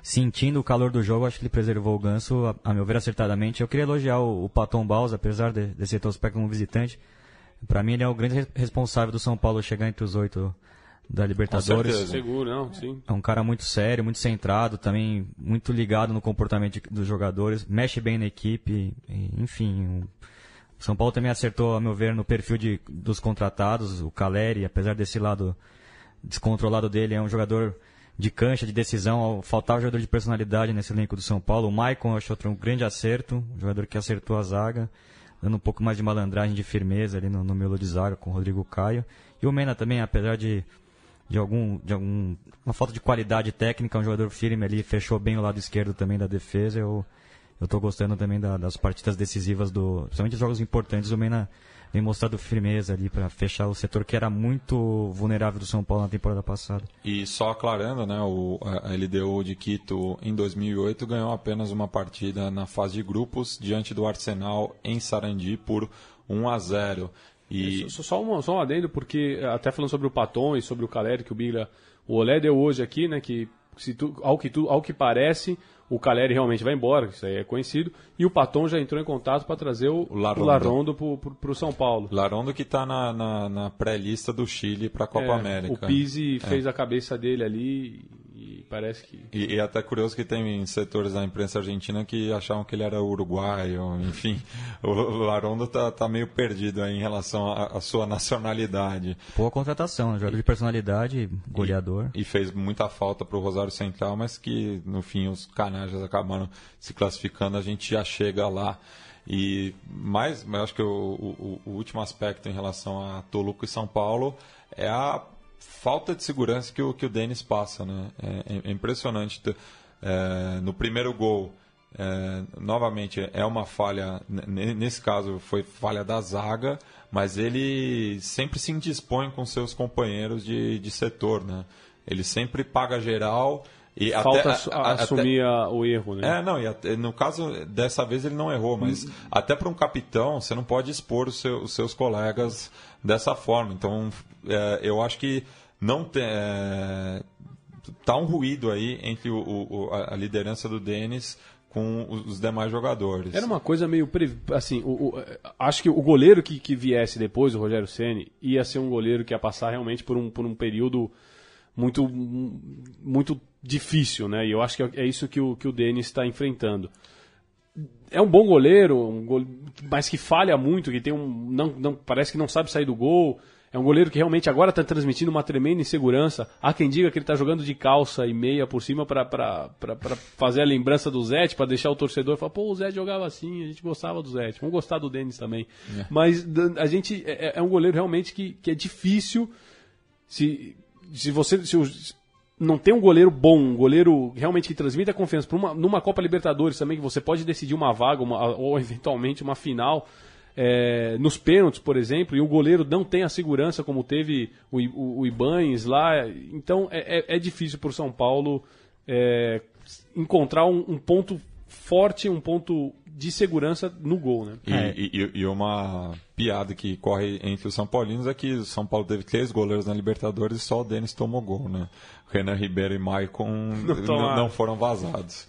sentindo o calor do jogo, acho que ele preservou o Ganso, a, a meu ver, acertadamente. Eu queria elogiar o, o Paton Baus, apesar de, desse retrospecto como visitante. Para mim, ele é o grande responsável do São Paulo chegar entre os oito da Libertadores. Com Seguro, não, sim. É um cara muito sério, muito centrado, também muito ligado no comportamento dos jogadores, mexe bem na equipe, enfim. O São Paulo também acertou, a meu ver, no perfil de, dos contratados. O Caleri, apesar desse lado descontrolado dele, é um jogador de cancha, de decisão. Faltava jogador de personalidade nesse elenco do São Paulo. O Maicon eu acho outro um grande acerto, um jogador que acertou a zaga, dando um pouco mais de malandragem, de firmeza ali no, no miolo de zaga com o Rodrigo Caio. E o Mena também, apesar de, de algum de algum uma falta de qualidade técnica, um jogador firme ali, fechou bem o lado esquerdo também da defesa. Eu eu tô gostando também da, das partidas decisivas do, principalmente jogos importantes. O Mena vem mostrado firmeza ali para fechar o setor que era muito vulnerável do São Paulo na temporada passada. E só aclarando, né, o, a LDU de Quito em 2008 ganhou apenas uma partida na fase de grupos diante do Arsenal em Sarandi por 1 a 0. E... Só, só, um, só um adendo, porque até falando sobre o Paton e sobre o Caleri, que o Bigla, o Olé deu hoje aqui, né, que se tu, ao, que tu, ao que parece, o Caleri realmente vai embora, isso aí é conhecido, e o Paton já entrou em contato para trazer o, o Larondo, Larondo para o São Paulo. Larondo que está na, na, na pré-lista do Chile para a Copa é, América. O Pise é. fez a cabeça dele ali parece que. E, e, é até curioso que tem setores da imprensa argentina que achavam que ele era uruguaio, enfim. o Larondo tá, tá meio perdido em relação à sua nacionalidade. Boa contratação, né? jogador de personalidade, goleador. E, e fez muita falta para o Rosário Central, mas que no fim os canajas acabaram se classificando, a gente já chega lá. E mais, mas acho que o, o, o último aspecto em relação a Toluca e São Paulo é a falta de segurança que o, que o Denis passa. Né? É, é impressionante. É, no primeiro gol, é, novamente, é uma falha, nesse caso foi falha da zaga, mas ele sempre se indispõe com seus companheiros de, de setor. Né? Ele sempre paga geral. E Falta até, a, assumir até, o erro, né? É, não, e até, no caso, dessa vez ele não errou, mas hum. até para um capitão, você não pode expor os, seu, os seus colegas dessa forma. Então, é, eu acho que não tem. É, tá um ruído aí entre o, o, a liderança do Denis com os demais jogadores. Era uma coisa meio. Assim, o, o, acho que o goleiro que, que viesse depois, o Rogério Ceni ia ser um goleiro que ia passar realmente por um, por um período muito, muito difícil, né? E eu acho que é isso que o, que o Denis está enfrentando. É um bom goleiro, um gole... mas que falha muito, que tem um. Não, não, parece que não sabe sair do gol. É um goleiro que realmente agora está transmitindo uma tremenda insegurança. Há quem diga que ele está jogando de calça e meia por cima para fazer a lembrança do Zete, para deixar o torcedor falar, pô, o Zete jogava assim, a gente gostava do Zete. Vamos gostar do Denis também. É. Mas a gente é, é, um goleiro realmente que, que é difícil. Se, se você. Se não tem um goleiro bom, um goleiro realmente que transmite a confiança uma, numa Copa Libertadores também, que você pode decidir uma vaga uma, ou eventualmente uma final, é, nos pênaltis, por exemplo, e o goleiro não tem a segurança como teve o, o, o Ibanes lá, então é, é, é difícil para o São Paulo é, encontrar um, um ponto forte, um ponto de segurança no gol, né? E, é. e, e, uma piada que corre entre os São Paulinos é que o São Paulo teve três goleiros na Libertadores e só o Denis tomou gol, né? Renan Ribeiro e Maicon não, não, foram vazados.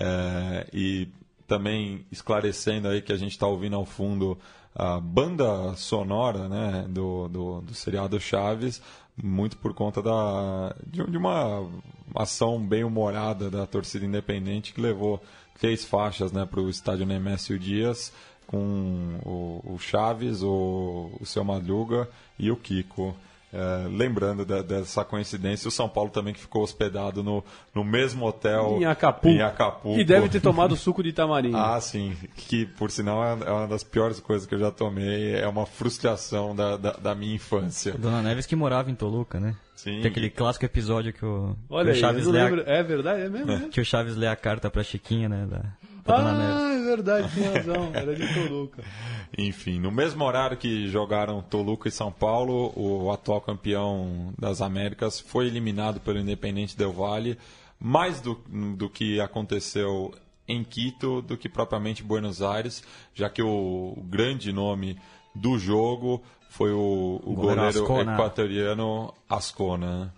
É, e também esclarecendo aí que a gente está ouvindo ao fundo a banda sonora né, do, do, do seriado Chaves, muito por conta da, de, de uma ação bem humorada da torcida independente que levou três faixas né, para o estádio Nemésio Dias, com o, o Chaves, o, o Seu Madruga e o Kiko. É, lembrando de, dessa coincidência, o São Paulo também que ficou hospedado no, no mesmo hotel em Acapulco, em Acapulco. E deve ter tomado suco de tamarindo. ah, sim. Que, por sinal, é, é uma das piores coisas que eu já tomei. É uma frustração da, da, da minha infância. Dona Neves que morava em Toluca, né? Sim. Tem aquele clássico episódio que o, Olha que o Chaves aí, lê a... É verdade, é mesmo? É. Que o Chaves lê a carta pra Chiquinha, né? Da, ah, é verdade, tem razão. Era de Toluca. Enfim, no mesmo horário que jogaram Toluca e São Paulo, o atual campeão das Américas foi eliminado pelo Independente Del Valle, mais do, do que aconteceu em Quito do que propriamente Buenos Aires, já que o, o grande nome do jogo foi o, o goleiro, Ascona. equatoriano Ascona.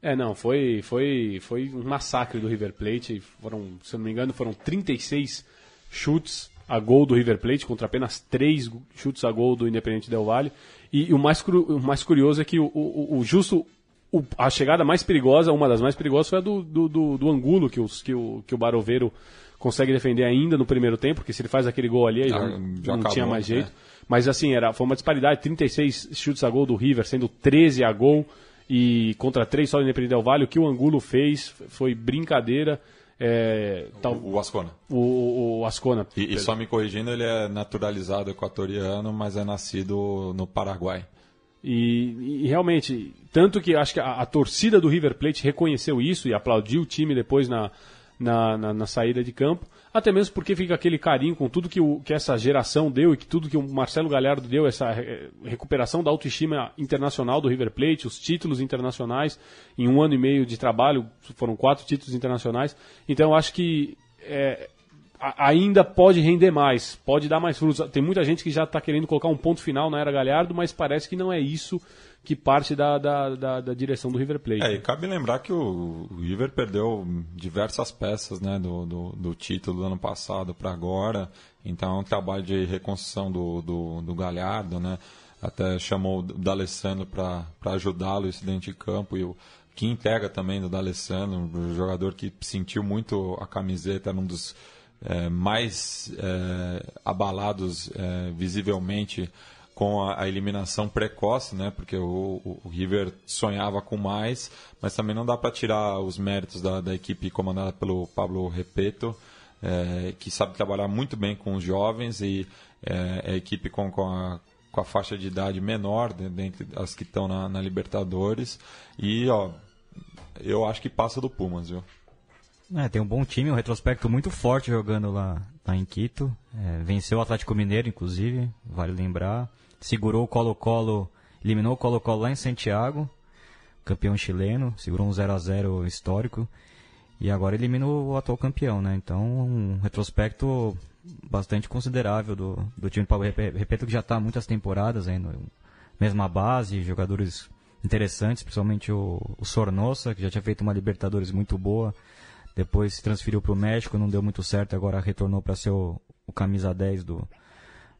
É, não, foi, foi, foi um massacre do River Plate. Foram, se eu não me engano, foram 36 chutes a gol do River Plate contra apenas 3 chutes a gol do Independente Del Valle. E, e o, mais, o mais curioso é que o, o, o justo o, a chegada mais perigosa, uma das mais perigosas, foi a do, do, do, do Angulo, que, os, que, o, que o Baroveiro consegue defender ainda no primeiro tempo, porque se ele faz aquele gol ali, já, já não acabou, tinha mais jeito. É. Mas assim, era, foi uma disparidade, 36 chutes a gol do River, sendo 13 a gol e contra três só do Independente Del Vale, o que o Angulo fez foi brincadeira. É, tal, o, Ascona. O, o Ascona. E, e, só me corrigindo, ele é naturalizado equatoriano, mas é nascido no Paraguai. E, e realmente, tanto que acho que a, a, torcida do River Plate reconheceu isso e aplaudiu o time depois na, na, na, na saída de campo até mesmo porque fica aquele carinho com tudo que, o, que essa geração deu e que tudo que o Marcelo Galhardo deu, essa recuperação da autoestima internacional do River Plate, os títulos internacionais, em um ano e meio de trabalho, foram quatro títulos internacionais. Então eu acho que é, ainda pode render mais, pode dar mais frutos. Tem muita gente que já está querendo colocar um ponto final na era Galhardo, mas parece que não é isso que parte da, da, da, da, direção do River Plate. É, e cabe lembrar que o, River perdeu diversas peças né, do, do, do título do ano passado para agora, então é um trabalho de reconstrução do, do, do Galhardo, né? até chamou o D'Alessandro para ajudá-lo isso dentro de campo e o que entrega também do D'Alessandro, um jogador que sentiu muito a camiseta, era um dos é, mais é, abalados é, visivelmente com a, a, eliminação precoce, né? Porque o, o, River sonhava com mais, mas também não dá para tirar os méritos da, da, equipe comandada pelo Pablo Repeto, é, que sabe trabalhar muito bem com os jovens e é, é a equipe com, com, a, com a faixa de idade menor dentre as que estão na, na Libertadores e ó, eu acho que passa do Pumas, viu? É, tem um bom time, um retrospecto muito forte jogando lá, lá em Quito. É, venceu o Atlético Mineiro, inclusive, vale lembrar segurou o Colo-Colo, eliminou o Colo-Colo lá em Santiago, campeão chileno, segurou um 0 a 0 histórico e agora eliminou o atual campeão, né? Então, um retrospecto bastante considerável do, do time do Paulo Repito que já está muitas temporadas ainda, mesma base, jogadores interessantes, principalmente o, o Sornosa, que já tinha feito uma Libertadores muito boa, depois se transferiu para o México, não deu muito certo, agora retornou para ser o, o camisa 10 do,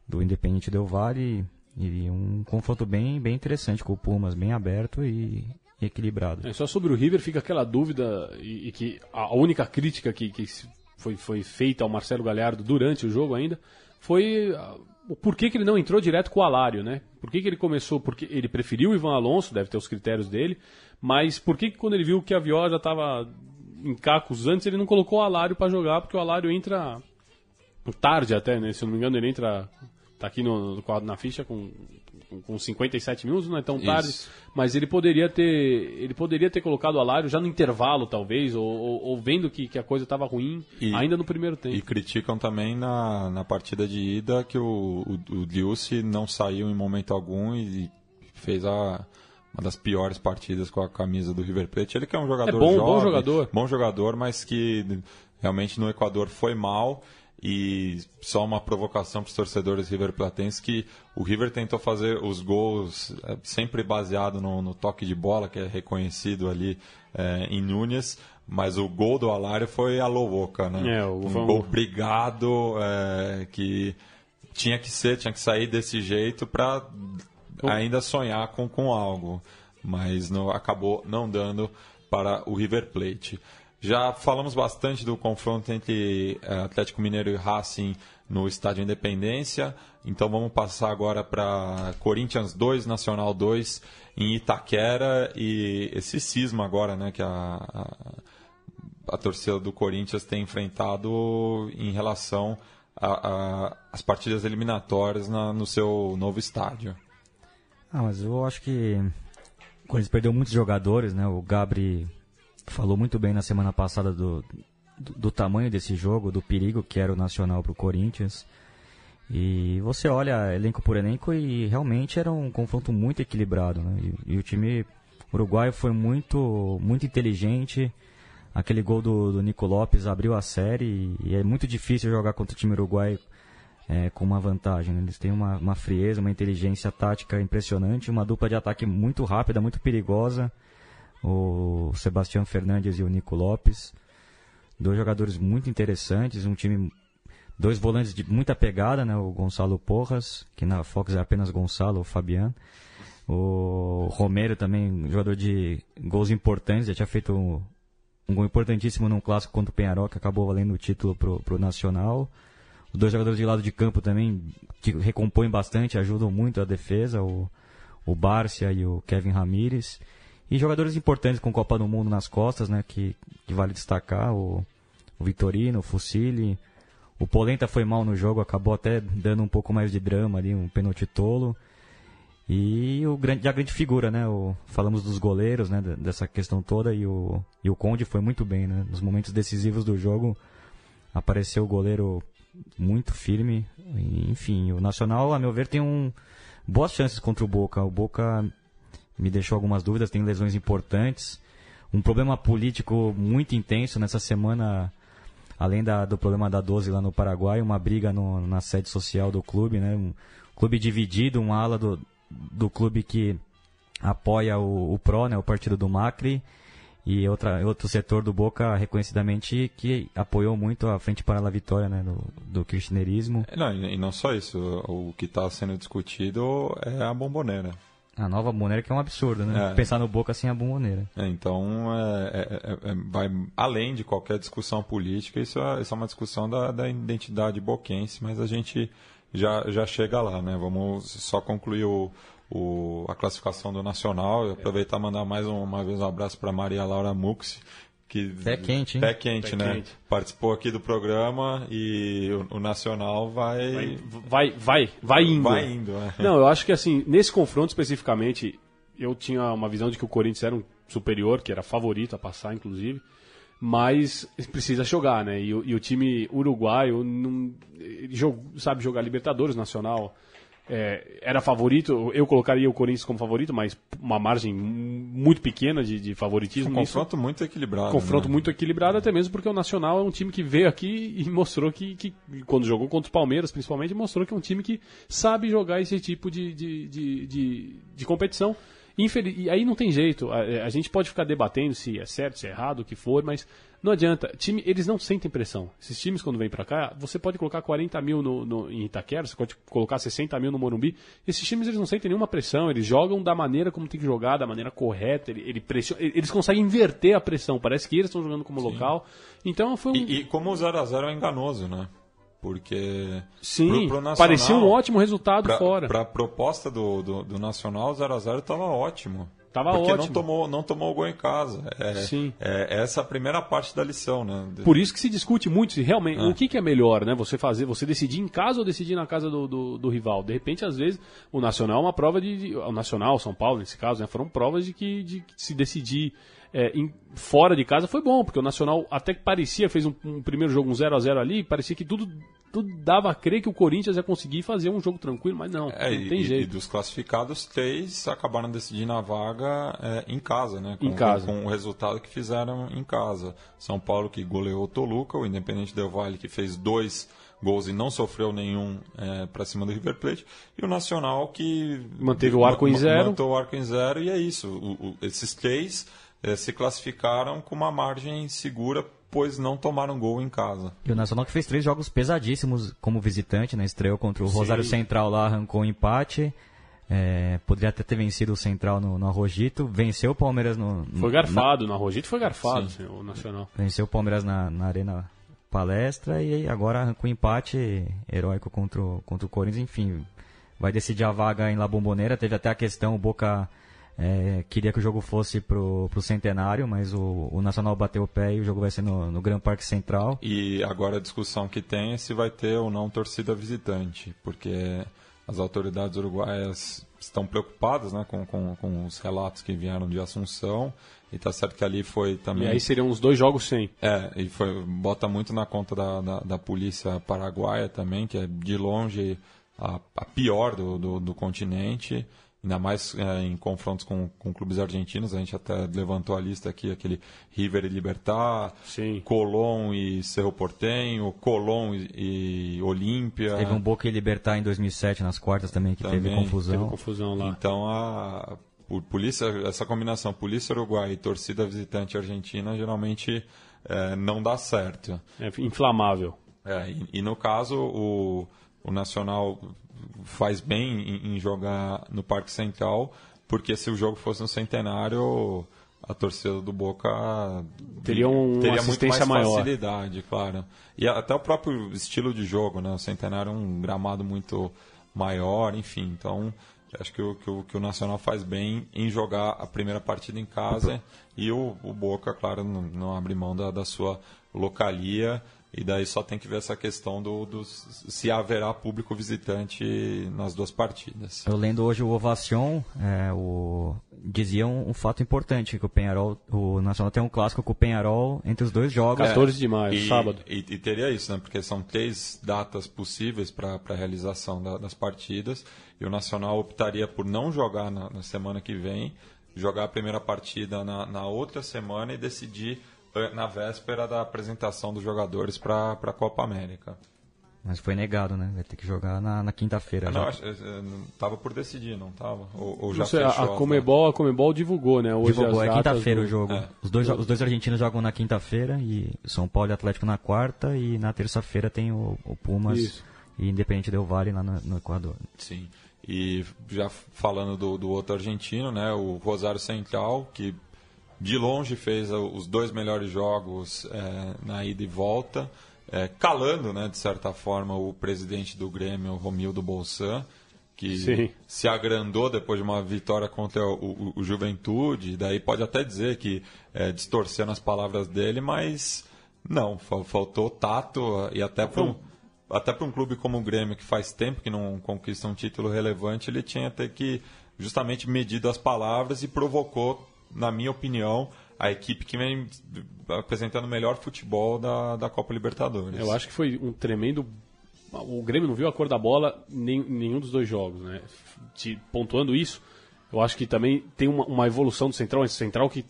do Independente Del Valle e um confronto bem, bem interessante com o Pumas, bem aberto e, equilibrado. É, só sobre o River fica aquela dúvida e, e que a única crítica que, que foi, foi feita ao Marcelo Galhardo durante o jogo ainda foi o porquê que ele não entrou direto com o Alário, né? Por que, que ele começou? Porque ele preferiu o Ivan Alonso, deve ter os critérios dele, mas por que, que quando ele viu que a Viola já estava em cacos antes, ele não colocou o Alário para jogar? Porque o Alário entra tarde até, né? Se eu não me engano, ele entra Tá aqui no, no, na ficha com com 57 minutos, não é tão tarde, mas ele poderia ter ele poderia ter colocado o Alário já no intervalo, talvez, ou, ou, ou vendo que, que a coisa estava ruim E- ainda no primeiro tempo. E criticam também na, na partida de ida que o, o, o Liucci não saiu em momento algum e fez a, uma das piores partidas com a camisa do River Plate. Ele que é um jogador É bom, jovem, bom jogador. bom jogador, mas que realmente no Equador foi mal. E só uma provocação para os torcedores riverplatenses que o River tentou fazer os gols é, sempre baseado no, no toque de bola, que é reconhecido ali é, em Núñez, mas o gol do Alário foi a louca, né? É, um gol brigado é, que tinha que ser, tinha que sair desse jeito para ainda sonhar com, com algo, mas não, acabou não dando para o River Plate. Já falamos bastante do confronto entre eh, Atlético Mineiro e Racing no Estádio Independência, então vamos passar agora para Corinthians 2, Nacional 2 em Itaquera e esse cisma agora, né, que a, a, a torcida do Corinthians tem enfrentado em relação às partidas eliminatórias na- no seu novo estádio. Ah, mas eu acho que o Corinthians perdeu muitos jogadores, né? O Gabri falou muito bem na semana passada do, do, do tamanho desse jogo, do perigo que era o Nacional para o Corinthians. E você olha elenco por elenco e realmente era um confronto muito equilibrado, né? E, e o time uruguaio foi muito, muito inteligente. Aquele gol do, do Nico Lopes abriu a série e, e é muito difícil jogar contra o time uruguaio é, com uma vantagem. né? Eles têm uma, uma frieza, uma inteligência tática impressionante, uma dupla de ataque muito rápida, muito perigosa. O Sebastião Fernandes e o Nico Lopes. Dois jogadores muito interessantes, um time. Dois volantes de muita pegada, né? O Gonçalo Porras, que na Fox é apenas Gonçalo, o Fabiano. O Romero também, jogador de gols importantes, já tinha feito um, um gol importantíssimo num clássico contra o Penharol, que acabou valendo o título pro, pro Nacional. Os dois jogadores de lado de campo também, que recompõem bastante, ajudam muito a defesa, o, o Bárcia e o Kevin Ramírez. E jogadores importantes com Copa do Mundo nas costas, né, que, que vale destacar, o, o Vitorino, o Fucili. O Polenta foi mal no jogo, acabou até dando um pouco mais de drama ali, um pênalti tolo. E o grande, a grande figura, né? O, falamos dos goleiros, né? Dessa questão toda e o, e o Conde foi muito bem, né? Nos momentos decisivos do jogo apareceu o goleiro muito firme. Enfim, o Nacional, a meu ver, tem um boas chances contra o Boca. O Boca me deixou algumas dúvidas, tem lesões importantes. Um problema político muito intenso nessa semana, além da, do problema da 12 lá no Paraguai, uma briga no- na sede social do clube, né? Um clube dividido, uma ala do, do clube que apoia o, o PRO, né? O partido do Macri, e outra, outro setor do Boca, reconhecidamente, que apoiou muito a Frente para a Vitória, né? Do, do kirchnerismo. Não, e não só isso, o que está sendo discutido é a bomboneira. A nova bomboneira que é um absurdo, né? É. Pensar no Boca sem a bomboneira. É, Então, é, é- é- vai além de qualquer discussão política, isso é, isso é uma discussão da, da identidade boquense, mas a gente já, já chega lá, né? Vamos só concluir o, o- a classificação do Nacional e aproveitar e mandar mais um- uma vez um abraço para Maria Laura Mux, que Pé quente, hein? Pé quente, Pé né? quente. Participou aqui do programa e o, o Nacional vai, Vai, vai, vai indo. vai indo. né? Não, eu acho que assim, nesse confronto especificamente, eu tinha uma visão de que o Corinthians era um superior, que era favorito a passar, inclusive, mas precisa jogar, né? E, o- e o time uruguaio não, jog- sabe jogar Libertadores Nacional. É, era favorito, eu colocaria o Corinthians como favorito, mas uma margem muito pequena de, de favoritismo. Um confronto muito equilibrado. confronto né? muito equilibrado, até mesmo porque o Nacional é um time que veio aqui e mostrou que, que quando jogou contra o Palmeiras, principalmente, mostrou que é um time que sabe jogar esse tipo de, de, de, de, de competição. Infeliz- E aí não tem jeito, a, a gente pode ficar debatendo se é certo, se é errado, o que for, mas não adianta. Time, eles não sentem pressão. Esses times, quando vêm pra cá, você pode colocar 40 mil no, no- em Itaquera, você pode colocar 60 mil no Morumbi. Esses times eles não sentem nenhuma pressão, eles jogam da maneira como tem que jogar, da maneira correta. Ele, ele pressiona, eles conseguem inverter a pressão. Parece que eles estão jogando como local. Então foi um. E, e como o 0x0 é enganoso, né? Porque. sim, pro- pro Nacional, parecia um ótimo resultado pra, fora. Pra proposta do, do, do Nacional, o 0x0 estava ótimo. Tava porque ótimo. não tomou, não tomou gol em casa. É, Sim. É, essa é a primeira parte da lição, né? Por isso que se discute muito se realmente o que, que é melhor, né? Você fazer, você decidir em casa ou decidir na casa do, do, do rival. De repente, às vezes, o Nacional é uma prova de, de- o Nacional, São Paulo, nesse caso, né? Foram provas de que, de que se decidir é, em- fora de casa foi bom, porque o Nacional até que parecia, fez um, um primeiro jogo um 0 a 0 ali, parecia que tudo, tudo dava a crer que o Corinthians ia conseguir fazer um jogo tranquilo, mas não, É, não tem e- jeito. e dos classificados, três acabaram decidindo a vaga é, em casa, né? Com, Em casa. Com, o resultado que fizeram em casa. São Paulo que goleou o Toluca, o Independente Del Valle que fez dois gols e não sofreu nenhum é, para cima do River Plate. E o Nacional que... Manteve o arco em zero. Manteve o arco em zero e é isso. O- o- esses três é, se classificaram com uma margem segura, pois não tomaram gol em casa. E o Nacional que fez três jogos pesadíssimos como visitante, né? Estreou contra o Rosário Central lá, arrancou um empate. É, poderia até ter vencido o Central no, no Arrojito. Venceu o Palmeiras no. no- Foi garfado, na Rogito foi garfado, assim, o Nacional. Venceu o Palmeiras na, na Arena Palestra e agora arrancou um empate heróico contra o, contra o Corinthians. Enfim, vai decidir a vaga em La Bombonera. Teve até a questão, o Boca é, queria que o jogo fosse pro, pro Centenário, mas o, o Nacional bateu o pé e o jogo vai ser no, no Gran Parque Central. E agora a discussão que tem é se vai ter ou não torcida visitante, porque as autoridades uruguaias estão preocupadas né, com, com, com os relatos que vieram de Assunção. E tá certo que ali foi E também. aí seriam os dois jogos sem. É, e foi, bota muito na conta da, da, da polícia paraguaia também, que é de longe a, a pior do, do, do continente, ainda mais é, em confrontos com, com clubes argentinos. A gente até levantou a lista aqui, aquele River e Libertar, Sim. Colón e Cerro Portenho, Colón e, e Olímpia. Teve um Boca e Libertar em 2007 nas quartas também, que teve Também, confusão. Teve confusão lá. Então a por- polícia, essa combinação polícia uruguaia e torcida visitante argentina geralmente é, não dá certo. É inflamável. É, e, e no caso, o, o Nacional faz bem em, em jogar no Parque Central, porque se o jogo fosse no Centenário, a torcida do Boca Teria um- teria muito mais maior. facilidade, claro. E até o próprio estilo de jogo, né? O Centenário é um gramado muito maior, enfim. Então, acho que o, que o, que o Nacional faz bem em jogar a primeira partida em casa e o, o Boca, claro, não, não abre mão da, da sua localia. E daí só tem que ver essa questão do, do se haverá público visitante nas duas partidas. Eu lendo hoje o Ovacion, é, o, dizia um, um fato importante, que o Penharol, o Nacional tem um clássico com o Penharol entre os dois jogos. 14 de maio, E, sábado. E, e teria isso, né? Porque são três datas possíveis para a realização da- das partidas. E o Nacional optaria por não jogar na, na semana que vem, jogar a primeira partida na, na outra semana e decidir na véspera da apresentação dos jogadores para a Copa América. Mas foi negado, né? Vai ter que jogar na, na quinta-feira. Não, acho- eh, eh, não- tava por decidir, não tava? Ou, ou já Não sei, fechou? a, Comebol, a Comebol divulgou, né? Hoje Divulgou, as é quinta-feira do- o jogo. É. Os, dois, os dois argentinos jogam na quinta-feira e São Paulo e Atlético na quarta e na terça-feira tem o, o Pumas Isso. e Independente Del Valle lá no, no Equador. Sim. E já falando do, do outro argentino, né, o Rosário Central, que de longe fez os dois melhores jogos é, na ida e volta, é, calando, né, de certa forma, o presidente do Grêmio, Romildo Bolsan, que Sim. se agrandou depois de uma vitória contra o, o- o Juventude, daí pode até dizer que é, distorcendo as palavras dele, mas não, fa- faltou tato e até para um, até para um clube como o Grêmio, que faz tempo que não conquista um título relevante, ele tinha até que justamente medido as palavras e provocou, na minha opinião, a equipe que vem apresentando o melhor futebol da, da Copa Libertadores. Eu acho que foi um tremendo. O Grêmio não viu a cor da bola em nenhum dos dois jogos, né? Pontuando isso, eu acho que também tem uma, uma evolução do Central, esse Central que,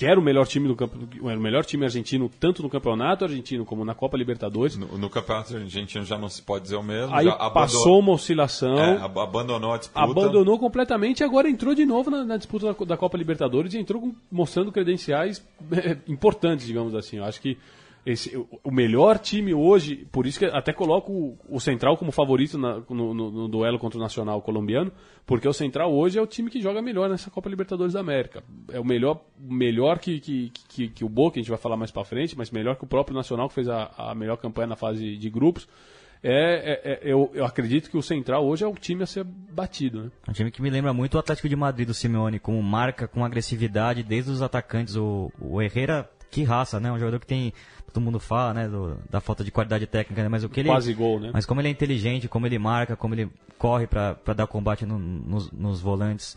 que era o melhor time do campo, era o melhor time argentino tanto no campeonato argentino como na Copa Libertadores. No, no campeonato argentino já não se pode dizer o mesmo. Aí passou uma oscilação. é, ab- abandonou a disputa. abandonou completamente e agora entrou de novo na, na disputa da, da Copa Libertadores e entrou com- mostrando credenciais importantes, digamos assim. Eu acho que esse, o- melhor time hoje, por isso que até coloco o, Central como favorito na- no, no- no duelo contra o Nacional colombiano, porque o Central hoje é o time que joga melhor nessa Copa Libertadores da América. É o melhor, melhor que, que, que, que o Boca, a gente vai falar mais pra frente, mas melhor que o próprio Nacional, que fez a, a melhor campanha na fase de grupos. é, é, é, eu, eu acredito que o Central hoje é o time a ser batido. Né? Um time que me lembra muito o Atlético de Madrid do Simeone, com marca, com agressividade, desde os atacantes. O, o Herrera, que raça, né? Um jogador que tem. Todo mundo fala, né? Do, da falta de qualidade técnica, né? Mas o que ele. Quase gol, né? Mas como ele é inteligente, como ele marca, como ele corre para dar combate no, nos, nos volantes.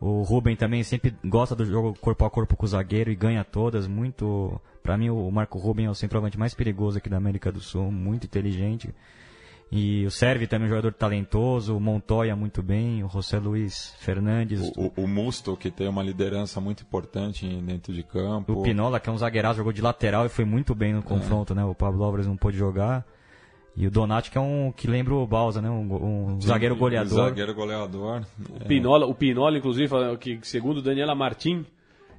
O Ruben também sempre gosta do jogo corpo a corpo com o zagueiro e ganha todas. Muito. Para mim, o Marco Ruben é o centroavante mais perigoso aqui da América do Sul. Muito inteligente. E o Serve também é um jogador talentoso. O Montoya muito bem. O José Luiz Fernandes. O, o, o Musto, que tem uma liderança muito importante dentro de campo. O Pinola, que é um zagueiraço, jogou de lateral e foi muito bem no confronto. É. Né? O Pablo Álvares não pôde jogar. E o Donati, que é um que lembra o Balsa, né? Um, um Sim, zagueiro goleador. Zagueiro goleador. O Pinola, o Pinola, inclusive, que segundo Daniela Martin,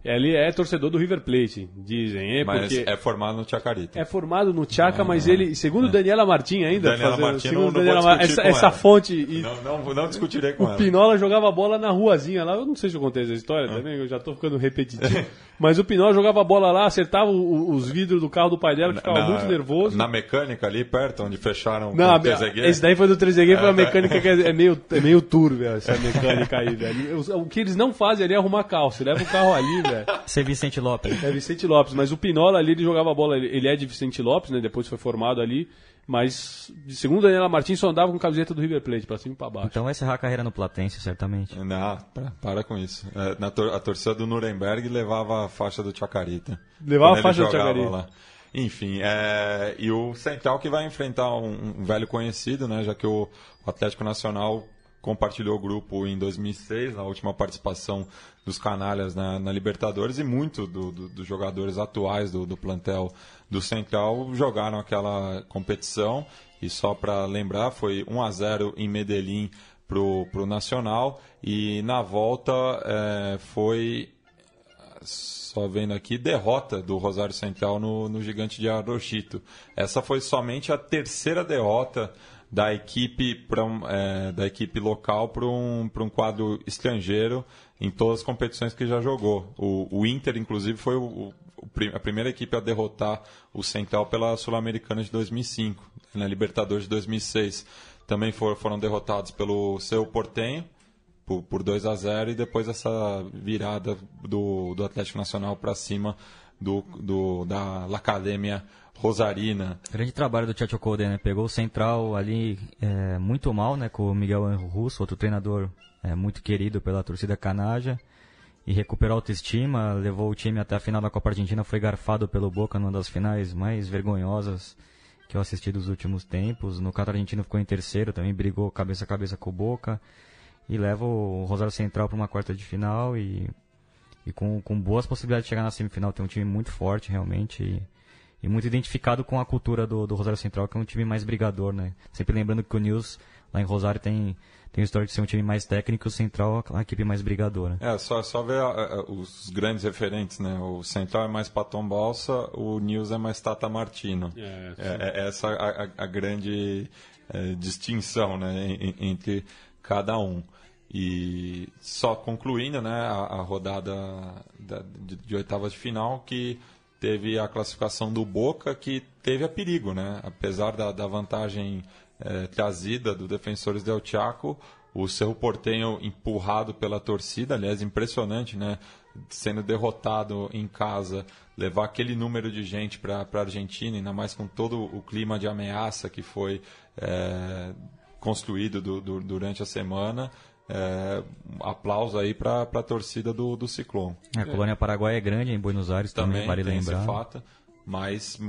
ele é torcedor do River Plate, dizem. É mas porque é formado no Chacarita. É formado no Chaca, mas ele, segundo é. Daniela Martin ainda, Daniela fazendo, Martin segundo não, Daniela não essa, essa fonte. Não, não, não, discutirei com o ela. O Pinola jogava bola na ruazinha lá. Eu não sei se eu contei essa história ah. também, eu já tô ficando repetitivo. mas o Pinola jogava bola lá, acertava os vidros do carro do pai dela, que ficava na, muito nervoso. Na mecânica ali perto, onde fecharam não, o Trezeguet. Esse daí foi do Trezeguet, foi uma é, mecânica que é, é meio, é meio turva, essa mecânica aí, velho. O, o que eles não fazem ali é arrumar. Você leva o carro ali, velho. Ser Vicente Lopes. É Vicente Lopes, mas o Pinola ali ele jogava bola, ele é de Vicente Lopes, né? Depois foi formado ali, mas segundo Daniela Martins só andava com camiseta do River Plate para cima e para baixo. Então vai encerrar a carreira no Platense, certamente. Não, para, para com isso. É, na tor a torcida do Nuremberg levava a faixa do Chacarita. Levava a faixa do Chacarita. Lá. Enfim, é, e o Central que vai enfrentar um, um velho conhecido, né? Já que o Atlético Nacional compartilhou o grupo em 2006, na última participação dos canalhas na, na Libertadores, e muito do, do, dos jogadores atuais do, do plantel do Central jogaram aquela competição. E só para lembrar, foi 1 a 0 em Medellín para o Nacional, e na volta é, foi só vendo aqui, derrota do Rosário Central no, no Gigante de Arochito. Essa foi somente a terceira derrota da equipe, pra, é, da equipe local para um, um quadro estrangeiro em todas as competições que já jogou. O, o Inter, inclusive, foi o, o, a primeira equipe a derrotar o Central pela Sul-Americana de 2005, na Libertadores de 2006. Também for, foram derrotados pelo seu Portenho por, por 2 a 0 e depois essa virada do, do Atlético Nacional para cima do, do, da Academia Rosarina. Grande trabalho do Tchatcho Code, né? Pegou o Central ali é, muito mal, né? Com o Miguel Russo, outro treinador é, muito querido pela torcida canaja. E recuperou a autoestima, levou o time até a final da Copa Argentina, foi garfado pelo Boca numa das finais mais vergonhosas que eu assisti dos últimos tempos. No Catar Argentino ficou em terceiro, também brigou cabeça a cabeça com o Boca. E leva o Rosário Central para uma quarta de final e, e com, com boas possibilidades de chegar na semifinal. Tem um time muito forte, realmente. E, e muito identificado com a cultura do, do Rosário Central, que é um time mais brigador, né? Sempre lembrando que o News lá em Rosário tem tem a história de ser um time mais técnico, o Central a equipe mais brigadora. É, só, só ver os grandes referentes, né? O Central é mais Patom Balsa, o News é mais Tata Martino. É, é, é essa a, a grande é, distinção, né? Entre cada um. E só concluindo, né? A, a rodada da, de, de oitavas de final que teve a classificação do Boca, que teve a perigo, né? Apesar da, da vantagem é, trazida do Defensores del Chaco, o seu Portenho empurrado pela torcida, aliás, impressionante, né? Sendo derrotado em casa, levar aquele número de gente para a Argentina, ainda mais com todo o clima de ameaça que foi é, construído do, do, durante a semana, é, aplauso aí para a torcida do, do Ciclone. É, a colônia Paraguai é grande em Buenos Aires também, também vale lembrar. Esse fato, mas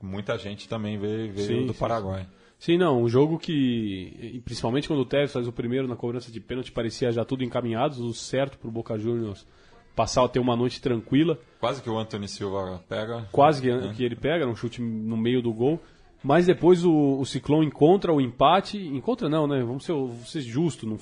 muita gente também veio, veio sim, do sim, Paraguai. Sim. sim, não, um jogo que, principalmente quando o Tevez faz o primeiro na cobrança de pênalti, parecia já tudo encaminhado, tudo certo para o Boca Juniors passar a ter uma noite tranquila. Quase que o Anthony Silva pega. Quase que, né? que ele pega, um chute no meio do gol. Mas depois o, o Ciclone encontra o empate. Encontra não, né? Vamos ser, vamos ser justo. Não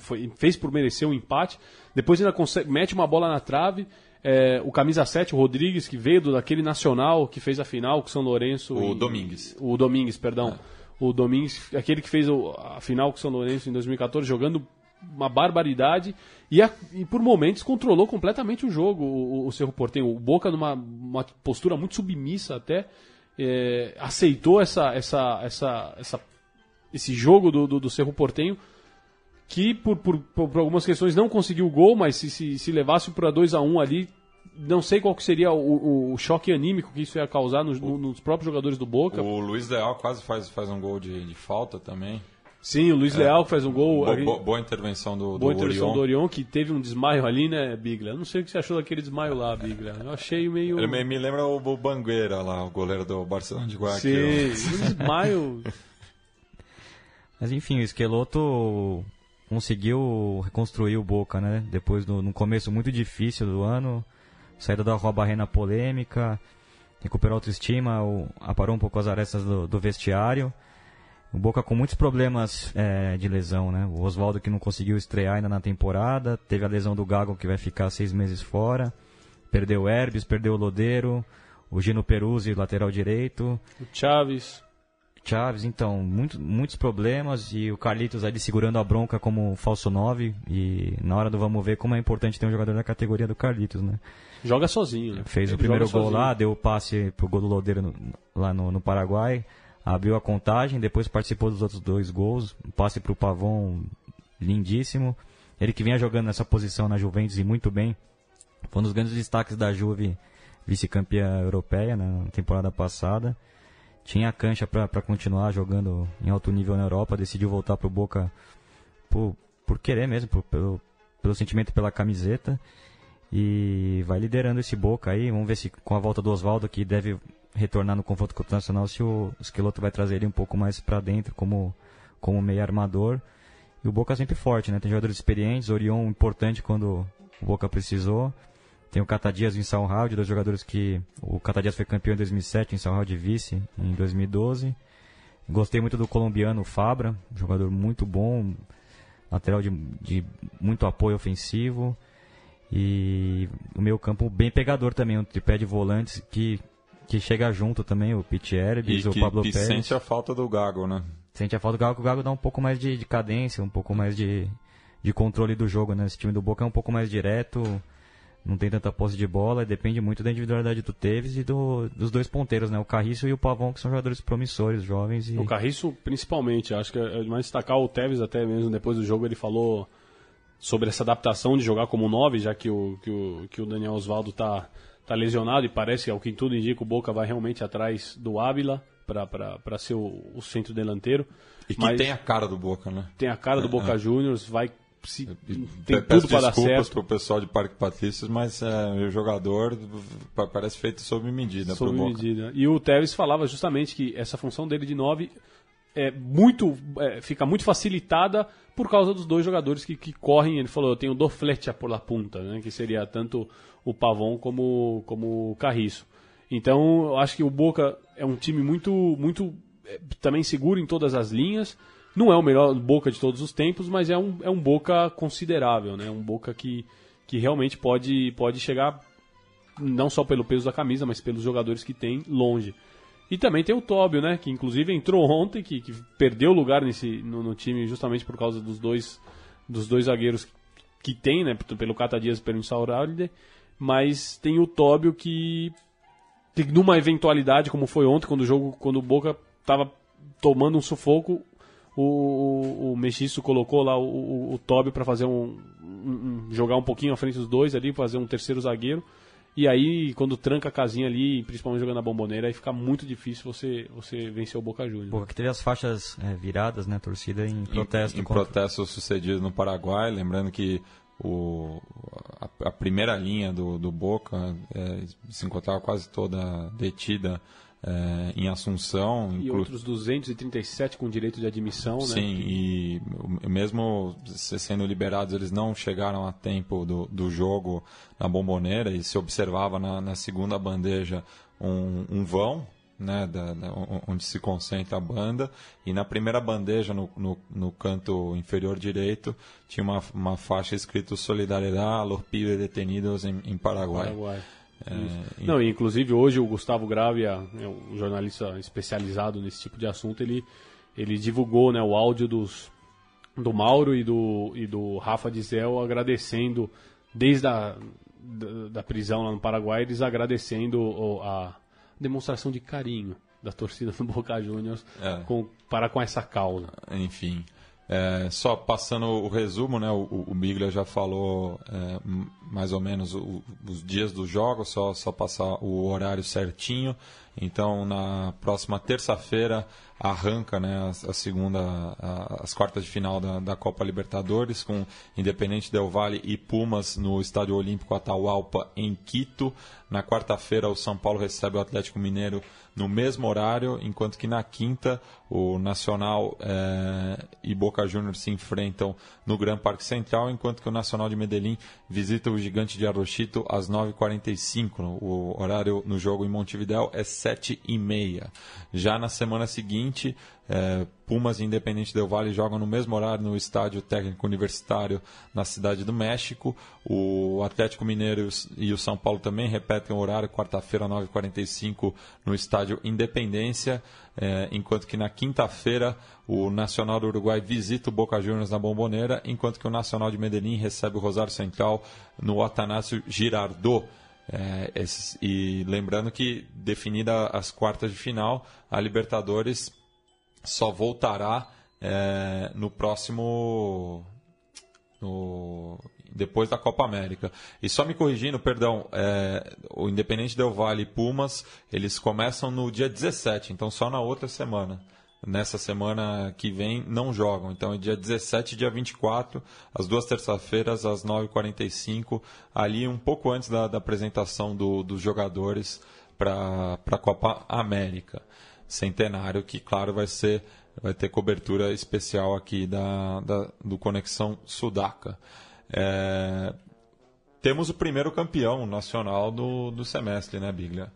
foi, fez por merecer o um empate. Depois ainda consegue, mete uma bola na trave. É, o camisa 7, o Rodrigues, que veio do, daquele nacional que fez a final com o São Lourenço. O Domingues. O Domingues, perdão. É. O Domingues, aquele que fez a final com o São Lourenço em 2014, jogando uma barbaridade e, a, e, por momentos controlou completamente o jogo, o, o Cerro Portenho. O Boca numa postura muito submissa até é, aceitou essa, essa, essa, essa esse jogo do, do, do Cerro Portenho, que por, por, por, algumas questões não conseguiu o gol, mas se, se, se levasse para 2 a 1 um ali, não sei qual seria o, o, o, choque anímico que isso ia causar nos, no, nos próprios jogadores do Boca. O Luiz Leal quase faz, faz um gol de, de falta também. Sim, o Luiz é, Leal faz um gol. Boa, boa, boa intervenção do, boa do intervenção Orion. do Orion, que teve um desmaio ali, né, Bigla? Eu não sei o que você achou daquele desmaio lá, Bigla. Eu achei meio. Ele me, me lembra o, o Bangueira lá, o goleiro do Barcelona de Guayaquil. Sim, um desmaio. Mas enfim, o Esqueloto conseguiu reconstruir o Boca, né? Depois, do, no começo muito difícil do ano, saída da Rua Barrena polêmica, recuperou a autoestima, o, aparou um pouco as arestas do, do vestiário. O Boca com muitos problemas é, de lesão, né? O Oswaldo que não conseguiu estrear ainda na temporada, teve a lesão do Gago que vai ficar seis meses fora, perdeu o Herbes, perdeu o Lodeiro, o Gino Peruzzi, lateral direito. O Chaves. Chaves, então, muito, muitos problemas e o Carlitos ali segurando a bronca como falso 9 e na hora do vamos ver como é importante ter um jogador da categoria do Carlitos, né? Joga sozinho, né? Fez Ele o primeiro gol sozinho. lá, deu o passe pro gol do Lodeiro no, lá no, no Paraguai abriu a contagem, depois participou dos outros dois gols, um passe para o Pavon lindíssimo. Ele que vinha jogando nessa posição na Juventus e muito bem. Foi um dos grandes destaques da Juve, vice-campeã europeia na temporada passada. Tinha a cancha para continuar jogando em alto nível na Europa, decidiu voltar para o Boca por, por querer mesmo, por, pelo, pelo sentimento pela camiseta. E vai liderando esse Boca aí. Vamos ver se com a volta do Oswaldo, que deve retornar no confronto com o Nacional se o Esqueloto vai trazer ele um pouco mais para dentro como, como meio armador. E o Boca é sempre forte, né? Tem jogadores experientes, Orion importante quando o Boca precisou. Tem o Catadias e o São Raul, dois jogadores que o Catadias foi campeão em 2007, em São Raul de vice em 2012. Gostei muito do colombiano Fabra, jogador muito bom, lateral de, de muito apoio ofensivo. E o meio campo bem pegador também, um tripé de volantes que que chega junto também, o Pete Herbes, o Pablo Pérez. E sente a falta do Gago, né? Sente a falta do Gago, o Gago dá um pouco mais de, de cadência, um pouco mais de, de controle do jogo, né? Esse time do Boca é um pouco mais direto, não tem tanta posse de bola, depende muito da individualidade do Tevez e do, dos dois ponteiros, né? O Carriço e o Pavão, que são jogadores promissores, jovens. E... O Carriço, principalmente, acho que é mais destacar o Tevez até mesmo depois do jogo, ele falou sobre essa adaptação de jogar como 9, já que o, que o, que o Daniel Osvaldo está tá lesionado e parece, ao que tudo indica, o Boca vai realmente atrás do Ávila para ser o, o, centro delanteiro. E que Mas tem a cara do Boca, né? Tem a cara do Boca é. Juniors, vai se, tem tudo para dar certo. para o pessoal de Parque Patrícios, mas é, o jogador parece feito sob medida. Sob medida. E o Tevez falava justamente que essa função dele de 9 é muito, é, fica muito facilitada por causa dos dois jogadores que, que correm. Ele falou, eu tenho do flecha por la punta, né, que seria tanto o Pavon como, como Carriço. Então, eu acho que o Boca é um time muito, muito é, também seguro em todas as linhas. Não é o melhor Boca de todos os tempos, mas é um, é um Boca considerável, né? Um Boca que, que realmente pode, pode chegar, não só pelo peso da camisa, mas pelos jogadores que tem, longe. E também tem o Tóbio, né? Que inclusive entrou ontem, que, que perdeu lugar nesse, no, no, time justamente por causa dos dois, dos dois zagueiros que tem, né? Pelo Cata Dias e pelo Insauralde mas tem o Tóbio que, que numa eventualidade como foi ontem quando o jogo quando o Boca estava tomando um sufoco o, o, o Mexiço colocou lá o, o, o Tóbio para fazer um, um, jogar um pouquinho à frente dos dois ali fazer um terceiro zagueiro e aí, quando tranca a casinha ali, principalmente jogando a bomboneira, aí fica muito difícil você, você vencer o Boca Juniors. Boca que teve as faixas é, viradas, né, torcida em protesto. Em, em contra... protesto sucedido no Paraguai, lembrando que o, a, a, primeira linha do, do Boca é, se encontrava quase toda detida é, em Assunção. E inclu... outros 237 com direito de admissão, Sim, né? Sim, e mesmo sendo liberados, eles não chegaram a tempo do, do jogo na bomboneira e se observava na, na segunda bandeja um, um vão né, da, da, onde se concentra a banda, e na primeira bandeja, no, no, no canto inferior direito, tinha uma, uma faixa escrito Solidariedade a los pibes detenidos em, em Paraguai. Paraguai. É, Não, e inclusive hoje o Gustavo Gravia, é um jornalista especializado nesse tipo de assunto, ele, ele divulgou né, o áudio dos, do Mauro e do, e do Rafa Dizel agradecendo, desde a da, da prisão lá no Paraguai, eles agradecendo a demonstração de carinho da torcida do Boca Juniors É. com, para com essa causa. Enfim. É, só passando o resumo, né? O, o Biglia já falou é, mais ou menos o- os dias dos jogos, só, só passar o horário certinho. Então, na próxima terça-feira arranca né, a, segunda, as quartas de final da, da Copa Libertadores com Independente Del Valle e Pumas no Estádio Olímpico Atahualpa em Quito. Na quarta-feira, o São Paulo recebe o Atlético Mineiro no mesmo horário, enquanto que na quinta o Nacional eh, e Boca Juniors se enfrentam no Gran Parque Central, enquanto que o Nacional de Medellín visita o Gigante de Arrochito às 9h45. O horário no jogo em Montevideo é 7h30. Já na semana seguinte, eh, Pumas e Independente Del Valle jogam no mesmo horário no Estádio Técnico Universitário na Cidade do México. O Atlético Mineiro e o São Paulo também repetem o horário, quarta-feira, 9h45, no Estádio Independência. eh, enquanto que na quinta-feira o Nacional do Uruguai visita o Boca Juniors na Bomboneira, enquanto que o Nacional de Medellín recebe o Rosário Central no Atanásio Girardot. É, esses- e lembrando que, definida as quartas de final, a Libertadores só voltará é, no próximo. No, depois da Copa América. E só me corrigindo, perdão, é, o Independente Del Valle e Pumas, eles começam no dia 17, então só na outra semana. Nessa semana que vem não jogam, então é dia 17 e dia 24, as duas terças-feiras, às 9h45, ali um pouco antes da, da apresentação do- dos jogadores para a Copa América centenário, que claro vai ser vai ter cobertura especial aqui da, da- do Conexão Sudaca. É, temos o primeiro campeão nacional do, do semestre, né, Biglia?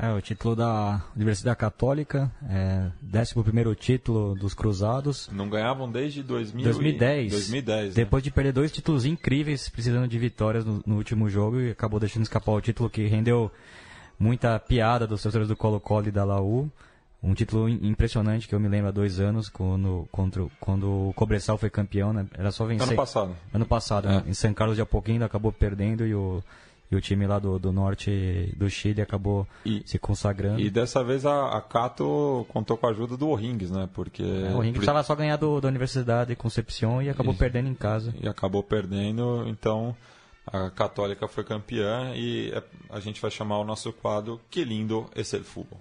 É, o título da Universidade Católica, é, 11 título dos Cruzados. Não ganhavam desde 2000 e- 2010. 2010, né? Depois de perder dois títulos incríveis, precisando de vitórias no, no último jogo, e acabou deixando escapar o título que rendeu muita piada dos torcedores do Colo-Colo e da Laú. Um título im- impressionante que eu me lembro há dois anos, quando, contra, quando o Cobressal foi campeão, né? Era só vencer. Ano passado. Ano passado, É. né? em São Carlos de Apoquindo acabou perdendo e o, e o time lá do, do norte do Chile acabou E- se consagrando. E dessa vez a, a Cato contou com a ajuda do O'Rings, né? Porque É, o Ring precisava só ganhar do, da Universidade de Concepción e acabou E- perdendo em casa. e acabou perdendo, então a Católica foi campeã e é- a gente vai chamar o nosso quadro Que lindo esse é o futebol.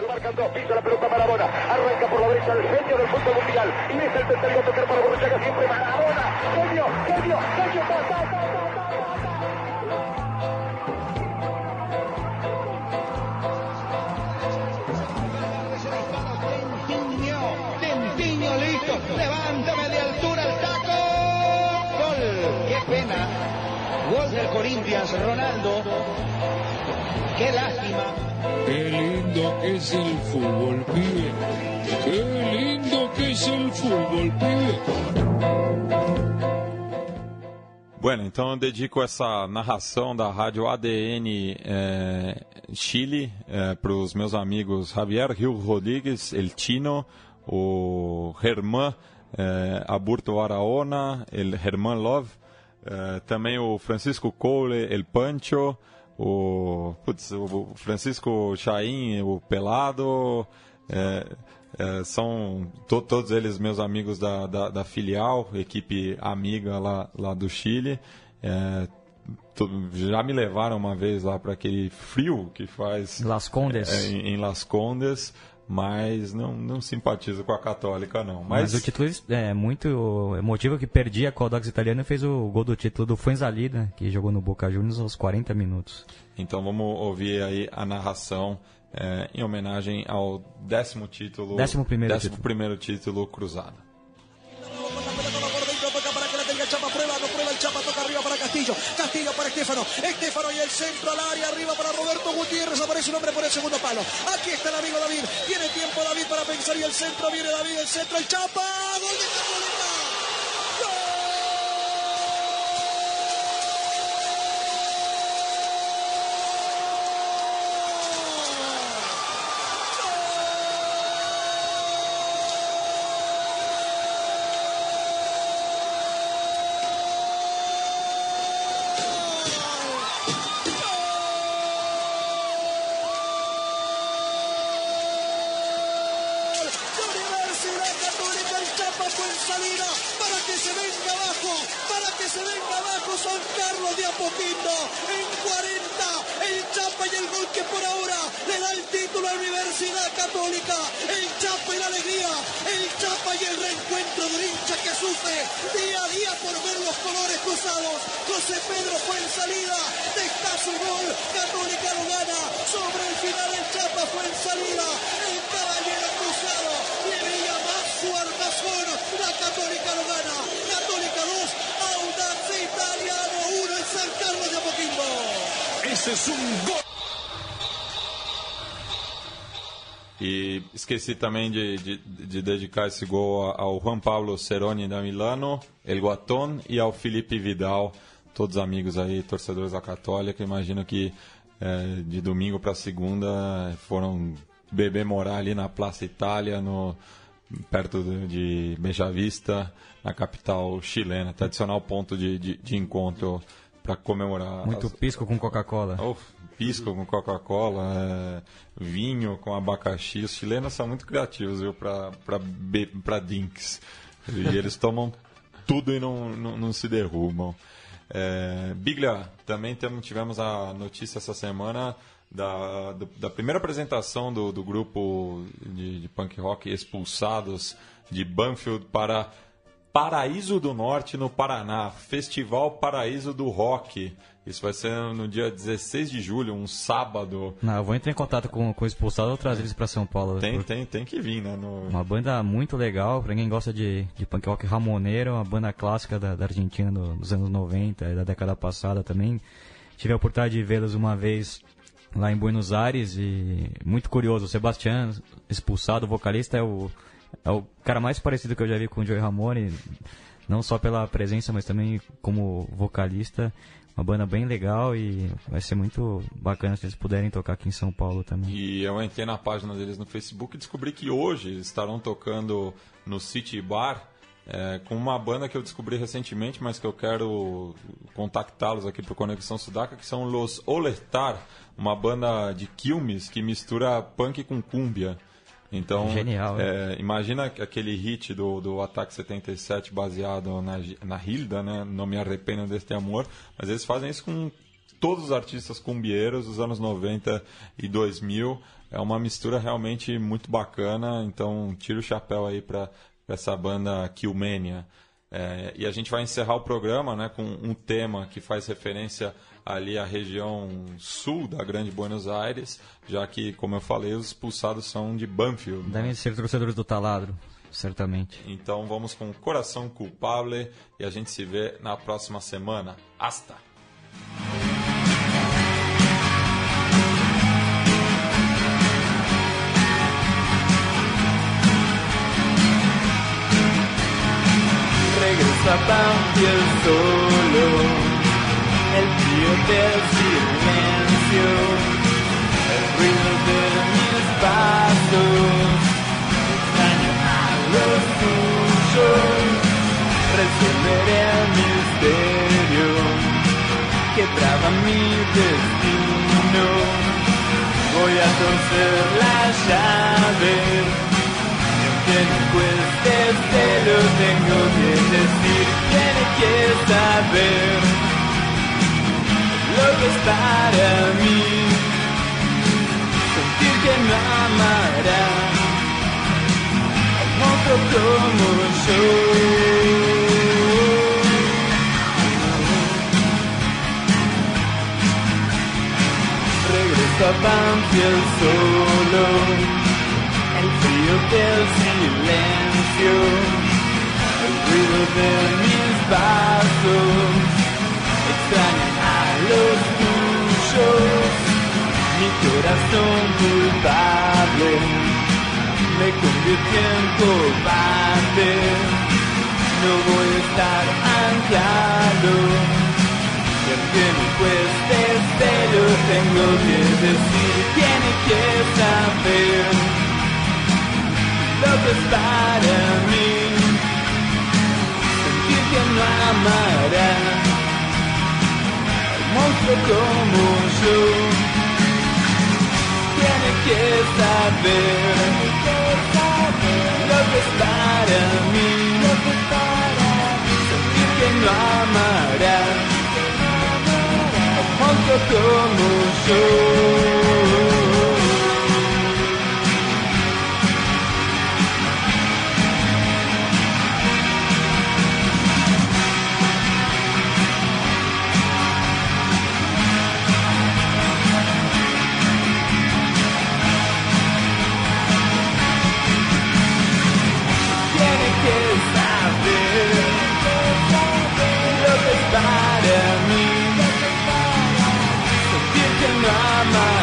Lo marcan dos, pisa la pelota Maradona, arranca por la derecha el genio del fútbol mundial, y es el tercero a tocar para Borruchaga siempre Maradona, genio, genio, genio, del Corinthians, Ronaldo. Qué lástima. Qué lindo que es el fútbol, pibe. Qué lindo que es el fútbol, pibe. Bueno, então eu dedico essa narração da rádio ADN eh, Chile para os meus amigos Javier Rio Rodrigues, El Chino, o Germán eh, Aburto Araona, el Germán Love, eh, também o Francisco Cole, El Pancho, o, putz, o Francisco Chaim, o Pelado, é, é, são to- todos eles meus amigos da, da, da filial, equipe amiga lá, lá do Chile. É, to- já me levaram uma vez lá para aquele frio que faz Las Condes. em, em Las Condes, mas não, não simpatizo com a Católica não. Mas, Mas, o título é muito emotivo que perdia com o Audax Italiano e fez o gol do título do Fuenzalida, que jogou no Boca Juniors aos 40 minutos. então vamos ouvir aí a narração é, em homenagem ao décimo título, Décimo primeiro décimo título. primeiro título cruzado. Castillo, Para Estefano, Estefano y el centro al área, arriba para Roberto Gutiérrez, aparece un hombre por el segundo palo, aquí está el amigo David, tiene tiempo David para pensar y el centro, viene David, el centro, el Chapa, esqueci também de, de, de dedicar esse gol ao Juan Pablo Ceroni da Milano, El Guaton e ao Felipe Vidal, todos amigos aí, torcedores da Católica. Imagino que é, de domingo para segunda foram beber morar ali na Praça Itália, no, perto de, Beja Vista, na capital chilena. Tradicional ponto de, de, de encontro para comemorar. Muito as- pisco com Coca-Cola. Oh, pisco com Coca-Cola, é, vinho com abacaxi. Os chilenos são muito criativos, viu, para drinks. E eles tomam tudo e não, não, não se derrubam. É, Biglia, também temos, tivemos a notícia essa semana da, do- da primeira apresentação do, do grupo de, de punk rock expulsados de Banfield para Paraíso do Norte, no Paraná. Festival Paraíso do Rock. Isso vai ser no dia 16 de julho, um sábado. Não, eu vou entrar em contato com, com o expulsado ou trazer eles pra São Paulo. Tem, Por- tem, tem que vir, né? No... Uma banda muito legal, pra quem gosta de, de punk rock ramoneiro, uma banda clássica da, da Argentina do- dos anos 90 e da década passada também. Tive a oportunidade de vê-los uma vez lá em Buenos Aires e muito curioso, o Sebastián, expulsado, vocalista, é o, é o cara mais parecido que eu já vi com o Joey Ramone, não só pela presença, mas também como vocalista. Uma banda bem legal e vai ser muito bacana se eles puderem tocar aqui em São Paulo também. E eu entrei na página deles no Facebook e descobri que hoje eles estarão tocando no City Bar é, com uma banda que eu descobri recentemente, mas que eu quero contactá-los aqui para Conexão Sudaca, que são Los Olertar, uma banda de Quilmes que mistura punk com cúmbia. Então, Genial, é, imagina aquele hit do, do Ataque 77 baseado na, na Hilda, né? Não me arrependo deste amor, mas eles fazem isso com todos os artistas cumbieiros dos anos 90 e 2000. É uma mistura realmente muito bacana, então tira o chapéu aí para essa banda Killmania. É, e a gente vai encerrar o programa né, com um tema que faz referência ali à região sul da Grande Buenos Aires, já que, como eu falei, os expulsados são de Banfield. né? Devem ser torcedores do Taladro, certamente. Então vamos com Coração Culpable e a gente se vê na próxima semana. Hasta! Regreso a Banfield solo, el frío del silencio, el ruido de mis pasos, extraño a los tuyos, resolveré el misterio que traba mi destino, voy a torcer la llave. Y aunque me cueste, te lo tengo que decir. Tiene que saber lo que es para mí. Sentir que no amará a monstruo como yo. Regreso a Banfield solo el frío del silencio, el ruido de mis vasos, extrañan a los tuyos, mi corazón culpable me convirtió en cobarde, no voy a estar anclado. Y aunque me cueste, te lo tengo que decir, tiene que saber lo que es para mí. Sentir que no amará monstruo como yo. Tiene que saber, lo que es para mí, sentir que no amará. Un monstruo como yo.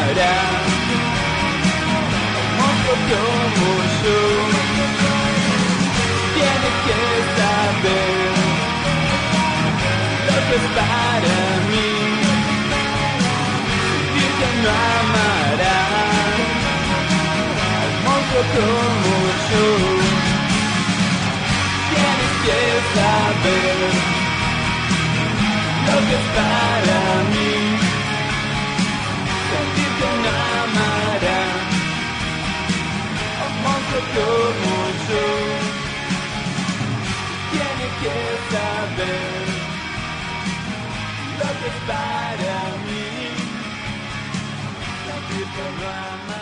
Amará un como yo. Tiene que saber lo que es para mí. Sentir que no amará un monstruo como yo tienes que saber lo que es para mí. Como yo. Tienes que saber lo que es para mí. Sentir que.